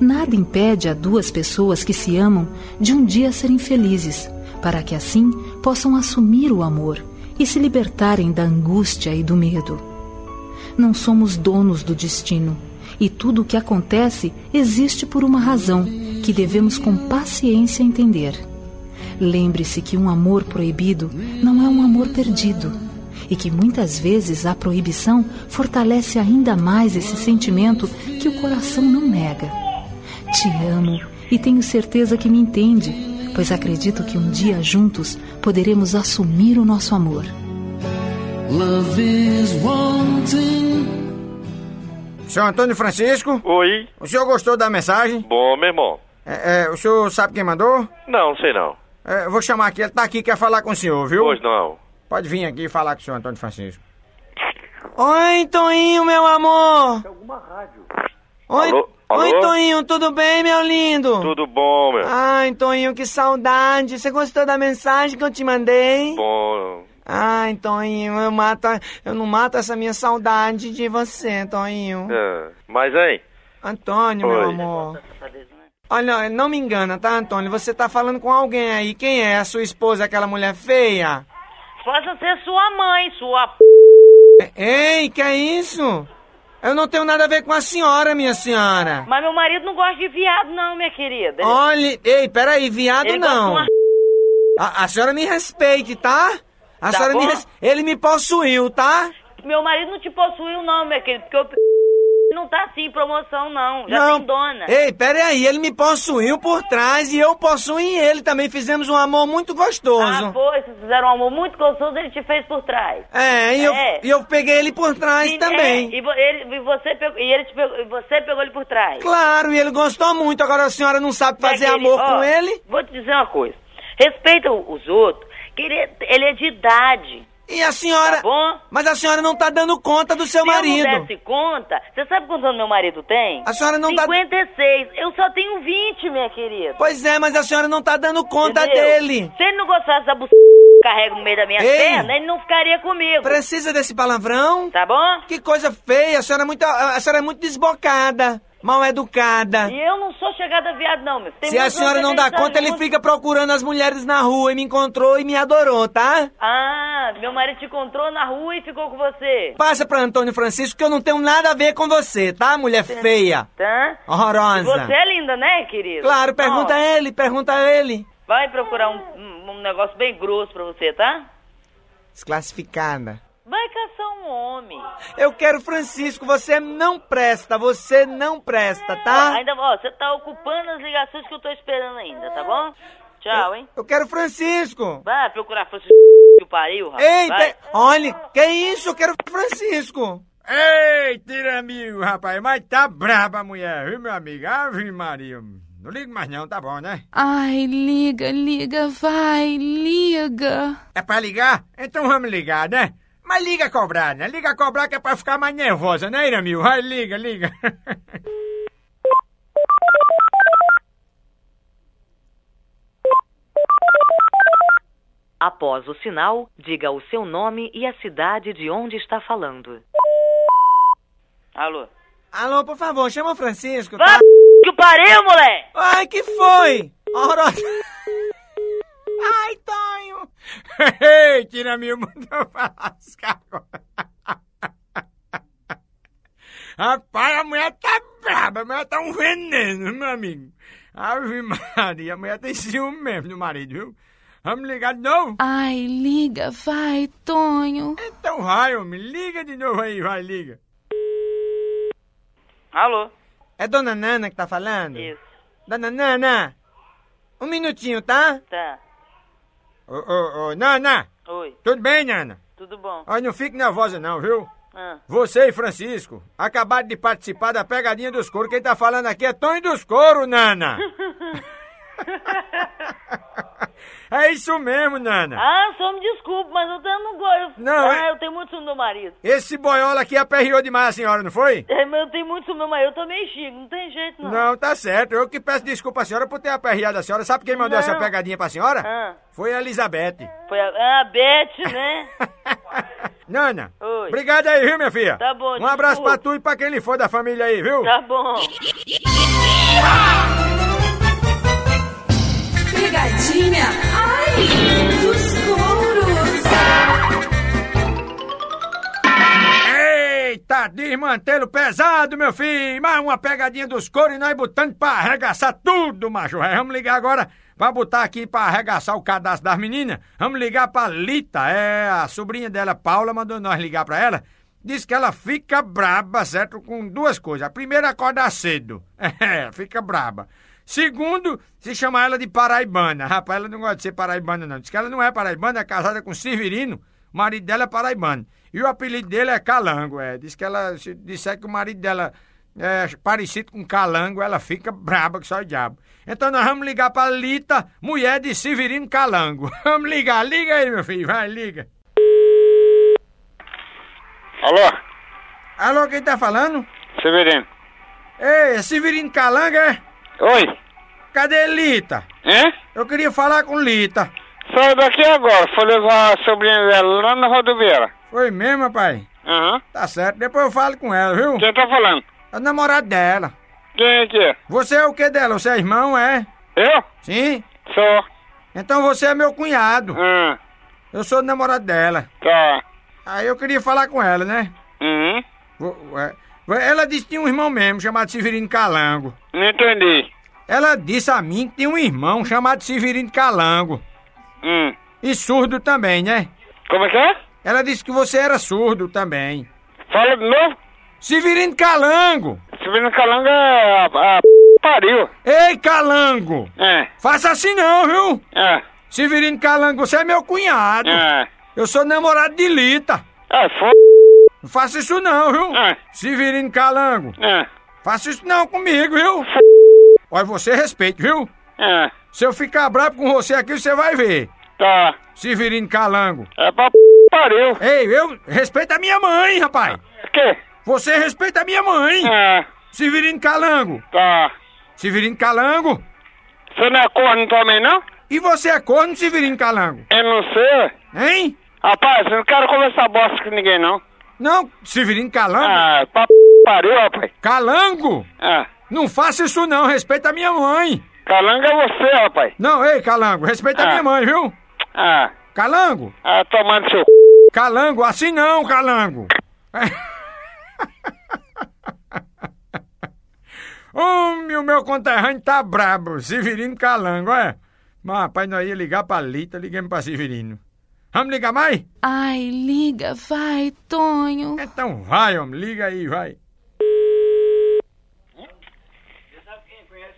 Nada impede a duas pessoas que se amam de um dia serem felizes, para que assim possam assumir o amor e se libertarem da angústia e do medo. Não somos donos do destino e tudo o que acontece existe por uma razão que devemos com paciência entender. Lembre-se que um amor proibido não é um amor perdido e que muitas vezes a proibição fortalece ainda mais esse sentimento que o coração não nega. Te amo e tenho certeza que me entende, pois acredito que um dia juntos poderemos assumir o nosso amor. Love is wanting. Senhor Antônio Francisco? Oi. O senhor gostou da mensagem? Bom, meu irmão. É, é, o senhor sabe quem mandou? Não, sei não. É, eu vou chamar aqui, ele tá aqui, quer falar com o senhor, viu? Pois não. Pode vir aqui e falar com o senhor Antônio Francisco. Oi, Toinho, meu amor. Oi, Alô? Oi, Alô? Toinho, tudo bem, meu lindo? Tudo bom, meu? Ai, Toinho, que saudade. Você gostou da mensagem que eu te mandei? Bom. Ai, Toinho, eu, mato, eu não mato essa minha saudade de você, Toinho. É. Mas, hein? Antônio, meu Oi. amor. Olha, não me engana, tá, Antônio? Você tá falando com alguém aí. Quem é? A sua esposa, aquela mulher feia? Possa ser sua mãe, sua p... Ei, que é isso? Eu não tenho nada a ver com a senhora, minha senhora. Mas meu marido não gosta de viado, não, minha querida. Olhe, ei, peraí, viado Ele gosta de não. uma A, a senhora me respeite, tá? A Tá senhora me bom? res... Ele me possuiu, tá? Meu marido não te possuiu, não, minha querida, porque p... não tá assim promoção, não. Já não. tem dona. Ei, peraí, ele me possuiu por trás e eu possuo em ele também. Fizemos um amor muito gostoso. Ah, foi, vocês fizeram um amor muito gostoso, ele te fez por trás. É, e eu, É. e eu peguei ele por trás também. é, e, ele, e você pegou, e ele te pegou, e você pegou ele por trás. Claro, e ele gostou muito. Agora a senhora não sabe fazer querida, amor ó, com ele? Vou te dizer uma coisa. Respeita os outros, que ele, é- ele é de idade. E a senhora. Tá bom? Mas a senhora não tá dando conta do seu Se marido. eu não desse conta, você sabe quantos anos meu marido tem? A senhora não tá- 56. Eu só tenho 20, minha querida. Pois é, mas a senhora não tá dando conta Entendeu? dele. Se ele não gostasse da buceta que carrega no meio da minha Ei. perna, ele não ficaria comigo. Precisa desse palavrão? Tá bom? Que coisa feia, a senhora é muito, a senhora é muito desbocada, mal educada. E eu não sou chegada viado, não, meu. Tem Se a senhora não dá tá conta, ele fica procurando as mulheres na rua e me encontrou e me adorou, tá? Ah, meu marido te encontrou na rua e ficou com você. Passa pra Antônio Francisco que eu não tenho nada a ver com você, tá, mulher feia? Tá? Horrorosa. Você é linda, né, querida? Claro, pergunta Ó, a ele, pergunta a ele. Vai procurar um, um- um negócio bem grosso pra você, tá? Desclassificada. Vai caçar um homem. Eu quero Francisco, você não presta, você não presta, tá? ainda, ó, você tá ocupando as ligações que eu tô esperando ainda, tá bom? Tchau, hein? Eu quero Francisco. Vai procurar fosse que o pariu, rapaz. Ei, vai. pe- olha, que isso? Eu quero Francisco. Ei, tira amigo, rapaz, mas tá braba a mulher, viu, meu amigo? Ave Maria. Não ligo mais não, tá bom, né? Ai, liga, liga, vai, liga. É pra ligar? Então vamos ligar, né? Mas liga cobrar, né? Liga cobrar que é pra ficar mais nervosa, né, Iramil? Vai, liga, liga. Após o sinal, diga o seu nome e a cidade de onde está falando. Alô? Alô, por favor, chama o Francisco, Vai tá? que o pariu, moleque! Ai, que foi? Ai, Tonho. Ei, Tiramil mandou pra lascar agora. Rapaz, a mulher tá braba, a mulher tá um veneno, meu amigo. Ave Maria, a mulher tem ciúme mesmo do marido, viu? Vamos ligar de novo? Ai, liga, vai, Tonho. Então vai, homem, liga de novo aí, vai, liga. Alô? É Dona Nana que tá falando? Isso. Dona Nana, um minutinho, tá? Tá. Ô, ô, ô, Nana, Oi. tudo bem, Nana? Tudo bom? Olha, não fique nervosa não, viu? Ah. Você e Francisco acabaram de participar da pegadinha dos coros. Quem tá falando aqui é Tony dos Coros, Nana. É isso mesmo, Nana. Ah, só me desculpe, mas eu não gosto. Não, ah, é- eu tenho muito ciúme do meu marido. Esse boiola aqui aperreou demais a senhora, não foi? É, mas eu tenho muito ciúme do meu marido, eu também chico, não tem jeito não. Não, tá certo. Eu que peço desculpa à senhora por ter aperreado a senhora. Sabe quem mandou Não. essa pegadinha pra senhora? Ah. Foi a Elizabeth. Foi a, a Beth, né? Nana, Oi. obrigado aí, viu, minha filha? Tá bom, Um abraço desculpa. pra tu e pra quem lhe for da família aí, viu? Tá bom. Pegadinha, ai, dos touros. Eita, desmantelo pesado, meu filho! Mais uma pegadinha dos coros e nós botando pra arregaçar tudo, macho. É, Vamos ligar agora pra botar aqui pra arregaçar o cadastro das meninas. Vamos ligar pra Lita, é a sobrinha dela, Paula, mandou nós ligar pra ela. Diz que ela fica braba, certo? Com duas coisas. A primeira, acordar cedo. É, fica braba. Segundo, se chama ela de paraibana. Rapaz, ela não gosta de ser paraibana, não. Diz que ela não é paraibana, é casada com Severino. O marido dela é paraibano. E o apelido dele é Calango, é. Diz que ela, se disser que o marido dela é parecido com Calango, ela fica braba que só o diabo. Então nós vamos ligar pra Lita, mulher de Severino Calango. Vamos ligar, liga aí, meu filho, vai, liga. Alô? Alô, quem tá falando? Severino. Ei, é Severino Calango, é? Oi? Cadê Lita? Hã? Eu queria falar com Lita. Saiu daqui agora, foi levar a sobrinha dela lá na rodoviária. Foi mesmo, rapaz? Aham. Tá certo, depois eu falo com ela, viu? Quem tá falando? É o namorado dela. Quem é que é? Você é o que dela? Você é irmão, é? Eu? Sim? Sou. Então você é meu cunhado. Ah, Eu sou namorado dela. tá. Aí eu queria falar com ela, né? Uhum. É, Ela disse que tinha um irmão mesmo, chamado Severino Calango. Não entendi. Ela disse a mim que tinha um irmão chamado Severino Calango. Hum. E surdo também, né? Como é que é? Ela disse que você era surdo também. Fala de novo. Severino Calango! Severino Calanga é a, a pariu. Ei, Calango! É. Faça assim não, viu? É. Severino Calango, você é meu cunhado. É. Eu sou namorado de Lita. É, foi. Não faça isso não, viu? É. Severino Calango. É. Faça isso não comigo, viu? Olha, você respeite, viu? É. Se eu ficar bravo com você aqui, você vai ver. Tá. Severino Calango. É pra pariu. Ei, eu respeito a minha mãe, rapaz. Que? Você respeita a minha mãe. É. Severino Calango. Tá. Severino Calango. Você não é corno também, não? E você é corno, Severino Calango? Eu não sei. Hein? Rapaz, eu não quero conversar bosta com ninguém, não. Não, Severino Calango. Ah, pra pariu, rapaz. Calango? É. Não faça isso não, respeita a minha mãe. Calanga é você, rapaz. Não, ei, Calango, respeita a Ah. minha mãe, viu? Ah. Calango? Ah, tomando seu. Calango, assim não, Calango. Homem, o meu conterrâneo tá brabo, Severino Calango, é? Mas, rapaz, nós ia ligar pra Lita, ligamos pra Severino. Vamos ligar mais? Ai, liga, vai, Tonho. Então vai, homem, liga aí, vai.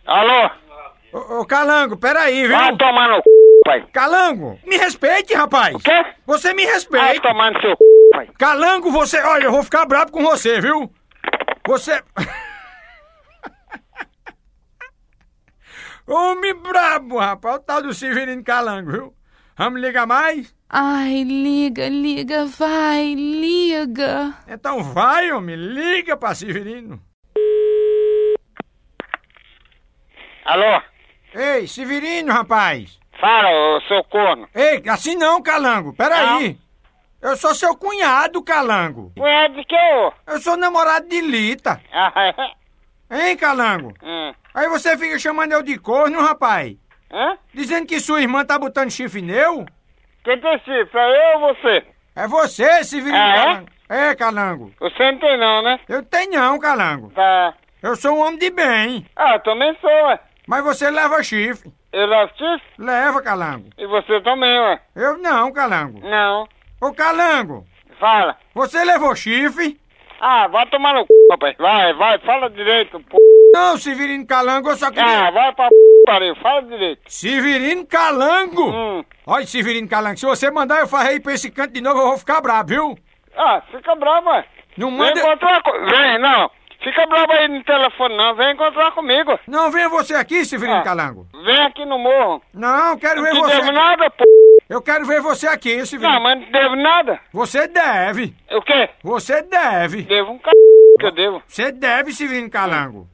Alô? Ô, ô, Calango, peraí, viu? Vai tomar no c... pai. Calango, me respeite, rapaz. O quê? Você me Vai respeite. tomar no seu c... pai. Calango, você... Olha, eu vou ficar bravo com você, viu? Você... Homem brabo, rapaz. O tal do Severino Calango, viu? Vamos ligar mais? Ai, liga, liga, vai, liga. Então vai, homem. Liga pra Severino. Alô? Ei, Severino, rapaz. Fala, ô seu corno. Ei, assim não, Calango. Peraí. Eu sou seu cunhado, Calango. Cunhado de que ô? Eu sou namorado de Lita. Ah, é? Hein, Calango? Hum. Aí você fica chamando eu de corno, rapaz. Hã? Dizendo que sua irmã tá botando chifre neu? Quem tem chifre? É eu ou você? É você, Severino Ah, é? Calango. É, Calango. Você não tem não, né? Eu tenho não, Calango. Tá. Eu sou um homem de bem. Ah, eu também sou, ué. Mas você leva chifre. Eu levo chifre? Leva, Calango. E você também, ué. Eu não, Calango. Não. Ô, Calango, Fala. você levou chifre? Ah, vai tomar no c... rapaz. Vai, vai, fala direito, p... Não, Severino Calango, eu só Ah, queria... vai pra p... pariu. Fala direito. Severino Calango! Hum. Olha, Severino Calango, se você mandar eu farrei pra esse canto de novo, eu vou ficar bravo, viu? Ah, fica bravo, ué. Não Vem manda... outra coisa. Vem, não. Fica bravo aí no telefone não, vem encontrar comigo. Não venha você aqui, Severino Ah. Calango. Vem aqui no morro. Não, quero ver Não te você. devo aqui. nada, pô. Eu quero ver você aqui, Severino. Não, mas não devo nada. Você deve. O quê? Você deve. Devo um c... que eu devo. Você deve, Severino Calango.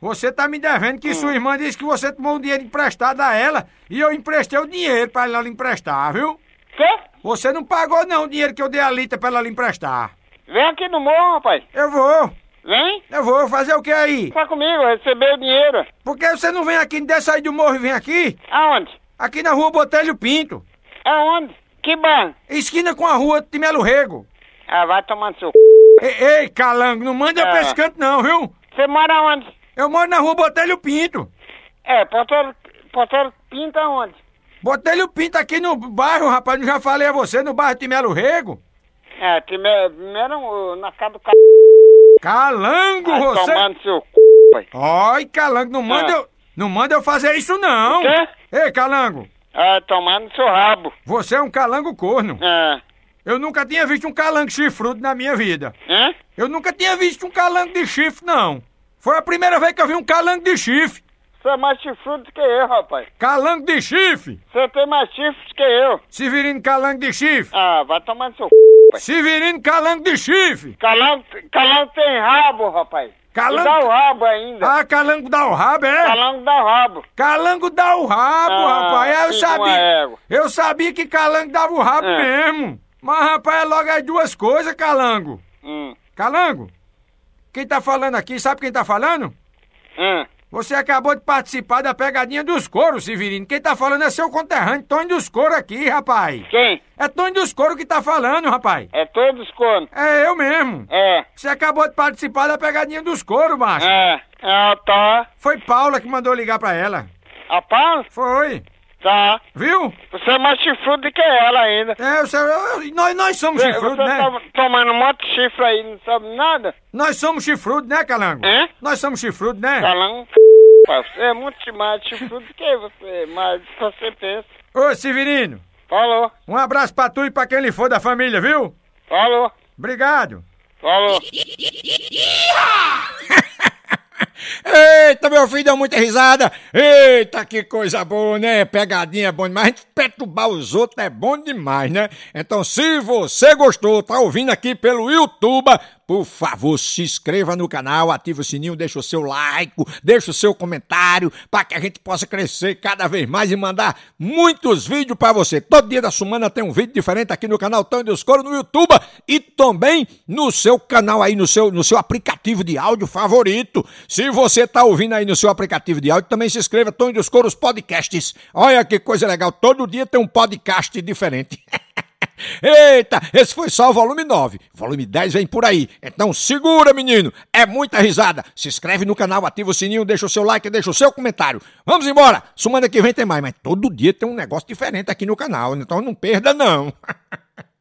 Você tá me devendo Hum. que sua irmã disse que você tomou um dinheiro emprestado a ela e eu emprestei o dinheiro pra ela lhe emprestar, viu? Quê? Você não pagou não o dinheiro que eu dei a Lita pra ela lhe emprestar. Vem aqui no morro, rapaz. Eu vou. Vem. Eu vou fazer o que aí? Tá comigo, receber o dinheiro. Por que você não vem aqui, desce aí do morro e vem aqui? Aonde? Aqui na rua Botelho Pinto. Aonde? Que bairro? Esquina com a rua Timelo Rego. Ah, vai tomar no seu c... Ei, ei, calango, não manda eu Ah. pra esse canto não, viu? Você mora onde? Eu moro na rua Botelho Pinto. É, Portero, Portero Pinta onde? Botelho Pinto aqui no bairro, rapaz, não já falei a você, no bairro Timelo Rego. É, primeiro, primeiro na casa do c... Calango, Vai você... tomar no seu c... pai. Ai, calango, não manda Ah. eu... Não manda eu fazer isso não. O quê? Ei, calango, Ah, tomar no seu rabo. você é um calango corno. É. Eu nunca tinha visto um calango chifrudo na minha vida. Hã? Eu nunca tinha visto um calango de chifre, não. Foi a primeira vez que eu vi um calango de chifre. Você é mais chifrudo que eu, rapaz. Calango de chifre. Você tem mais chifres que eu. Severino calango de chifre. Ah, vai tomar no seu c... pai. Severino calango de chifre. Calango, calango tem rabo, rapaz. Calango- E dá o rabo ainda. Ah, calango dá o rabo, é? Calango dá o rabo. Calango dá o rabo, Ah, rapaz. Eu uma sabia. égua. Eu sabia que calango dava o rabo É. mesmo. Mas, rapaz, é logo as duas coisas, calango. Hum. Calango, quem tá falando aqui, sabe quem tá falando? Hum. Você acabou de participar da pegadinha dos coros, Severino. Quem tá falando é seu conterrâneo, Tony dos Coros aqui, rapaz. Quem? É Tony dos Coros que tá falando, rapaz. É todos cornos. É eu mesmo. É. Você acabou de participar da pegadinha dos coros, macho. É. Ah, tá. Foi Paula que mandou ligar pra ela. A Paula? Foi. Tá. Viu? Você é mais chifrudo que ela ainda. É, eu- nós, nós somos Você, chifrudos, você né? tá tomando um monte de chifre aí, não sabe nada? Nós somos chifrudos, né, Calango? Hã? Nós somos chifrudos, né? Calango, pai, você é muito mais chifrudo que você, mas você pensa. Ô, Severino, Falou, um abraço pra tu e pra quem lhe for da família, viu? falou, Obrigado. falou. Eita, meu filho, deu muita risada. Eita, que coisa boa, né? Pegadinha é bom demais. A gente perturbar os outros é bom demais, né? Então, se você gostou, tá ouvindo aqui pelo YouTube, por favor, se inscreva no canal, ative o sininho, deixa o seu like, deixa o seu comentário, para que a gente possa crescer cada vez mais e mandar muitos vídeos para você. Todo dia da semana tem um vídeo diferente aqui no canal Tão dos Coro no YouTube e também no seu canal aí, no seu, no seu aplicativo de áudio favorito. Se você tá ouvindo aí no seu aplicativo de áudio, também se inscreva Tão dos Coros Podcasts. Olha que coisa legal, todo dia tem um podcast diferente. Eita, esse foi só o volume 9. Volume 10 vem por aí. Então segura, menino. É muita risada. Se inscreve no canal, ativa o sininho, deixa o seu like, deixa o seu comentário. Vamos embora. Semana que vem tem mais, mas todo dia tem um negócio diferente aqui no canal. Então não perda, não.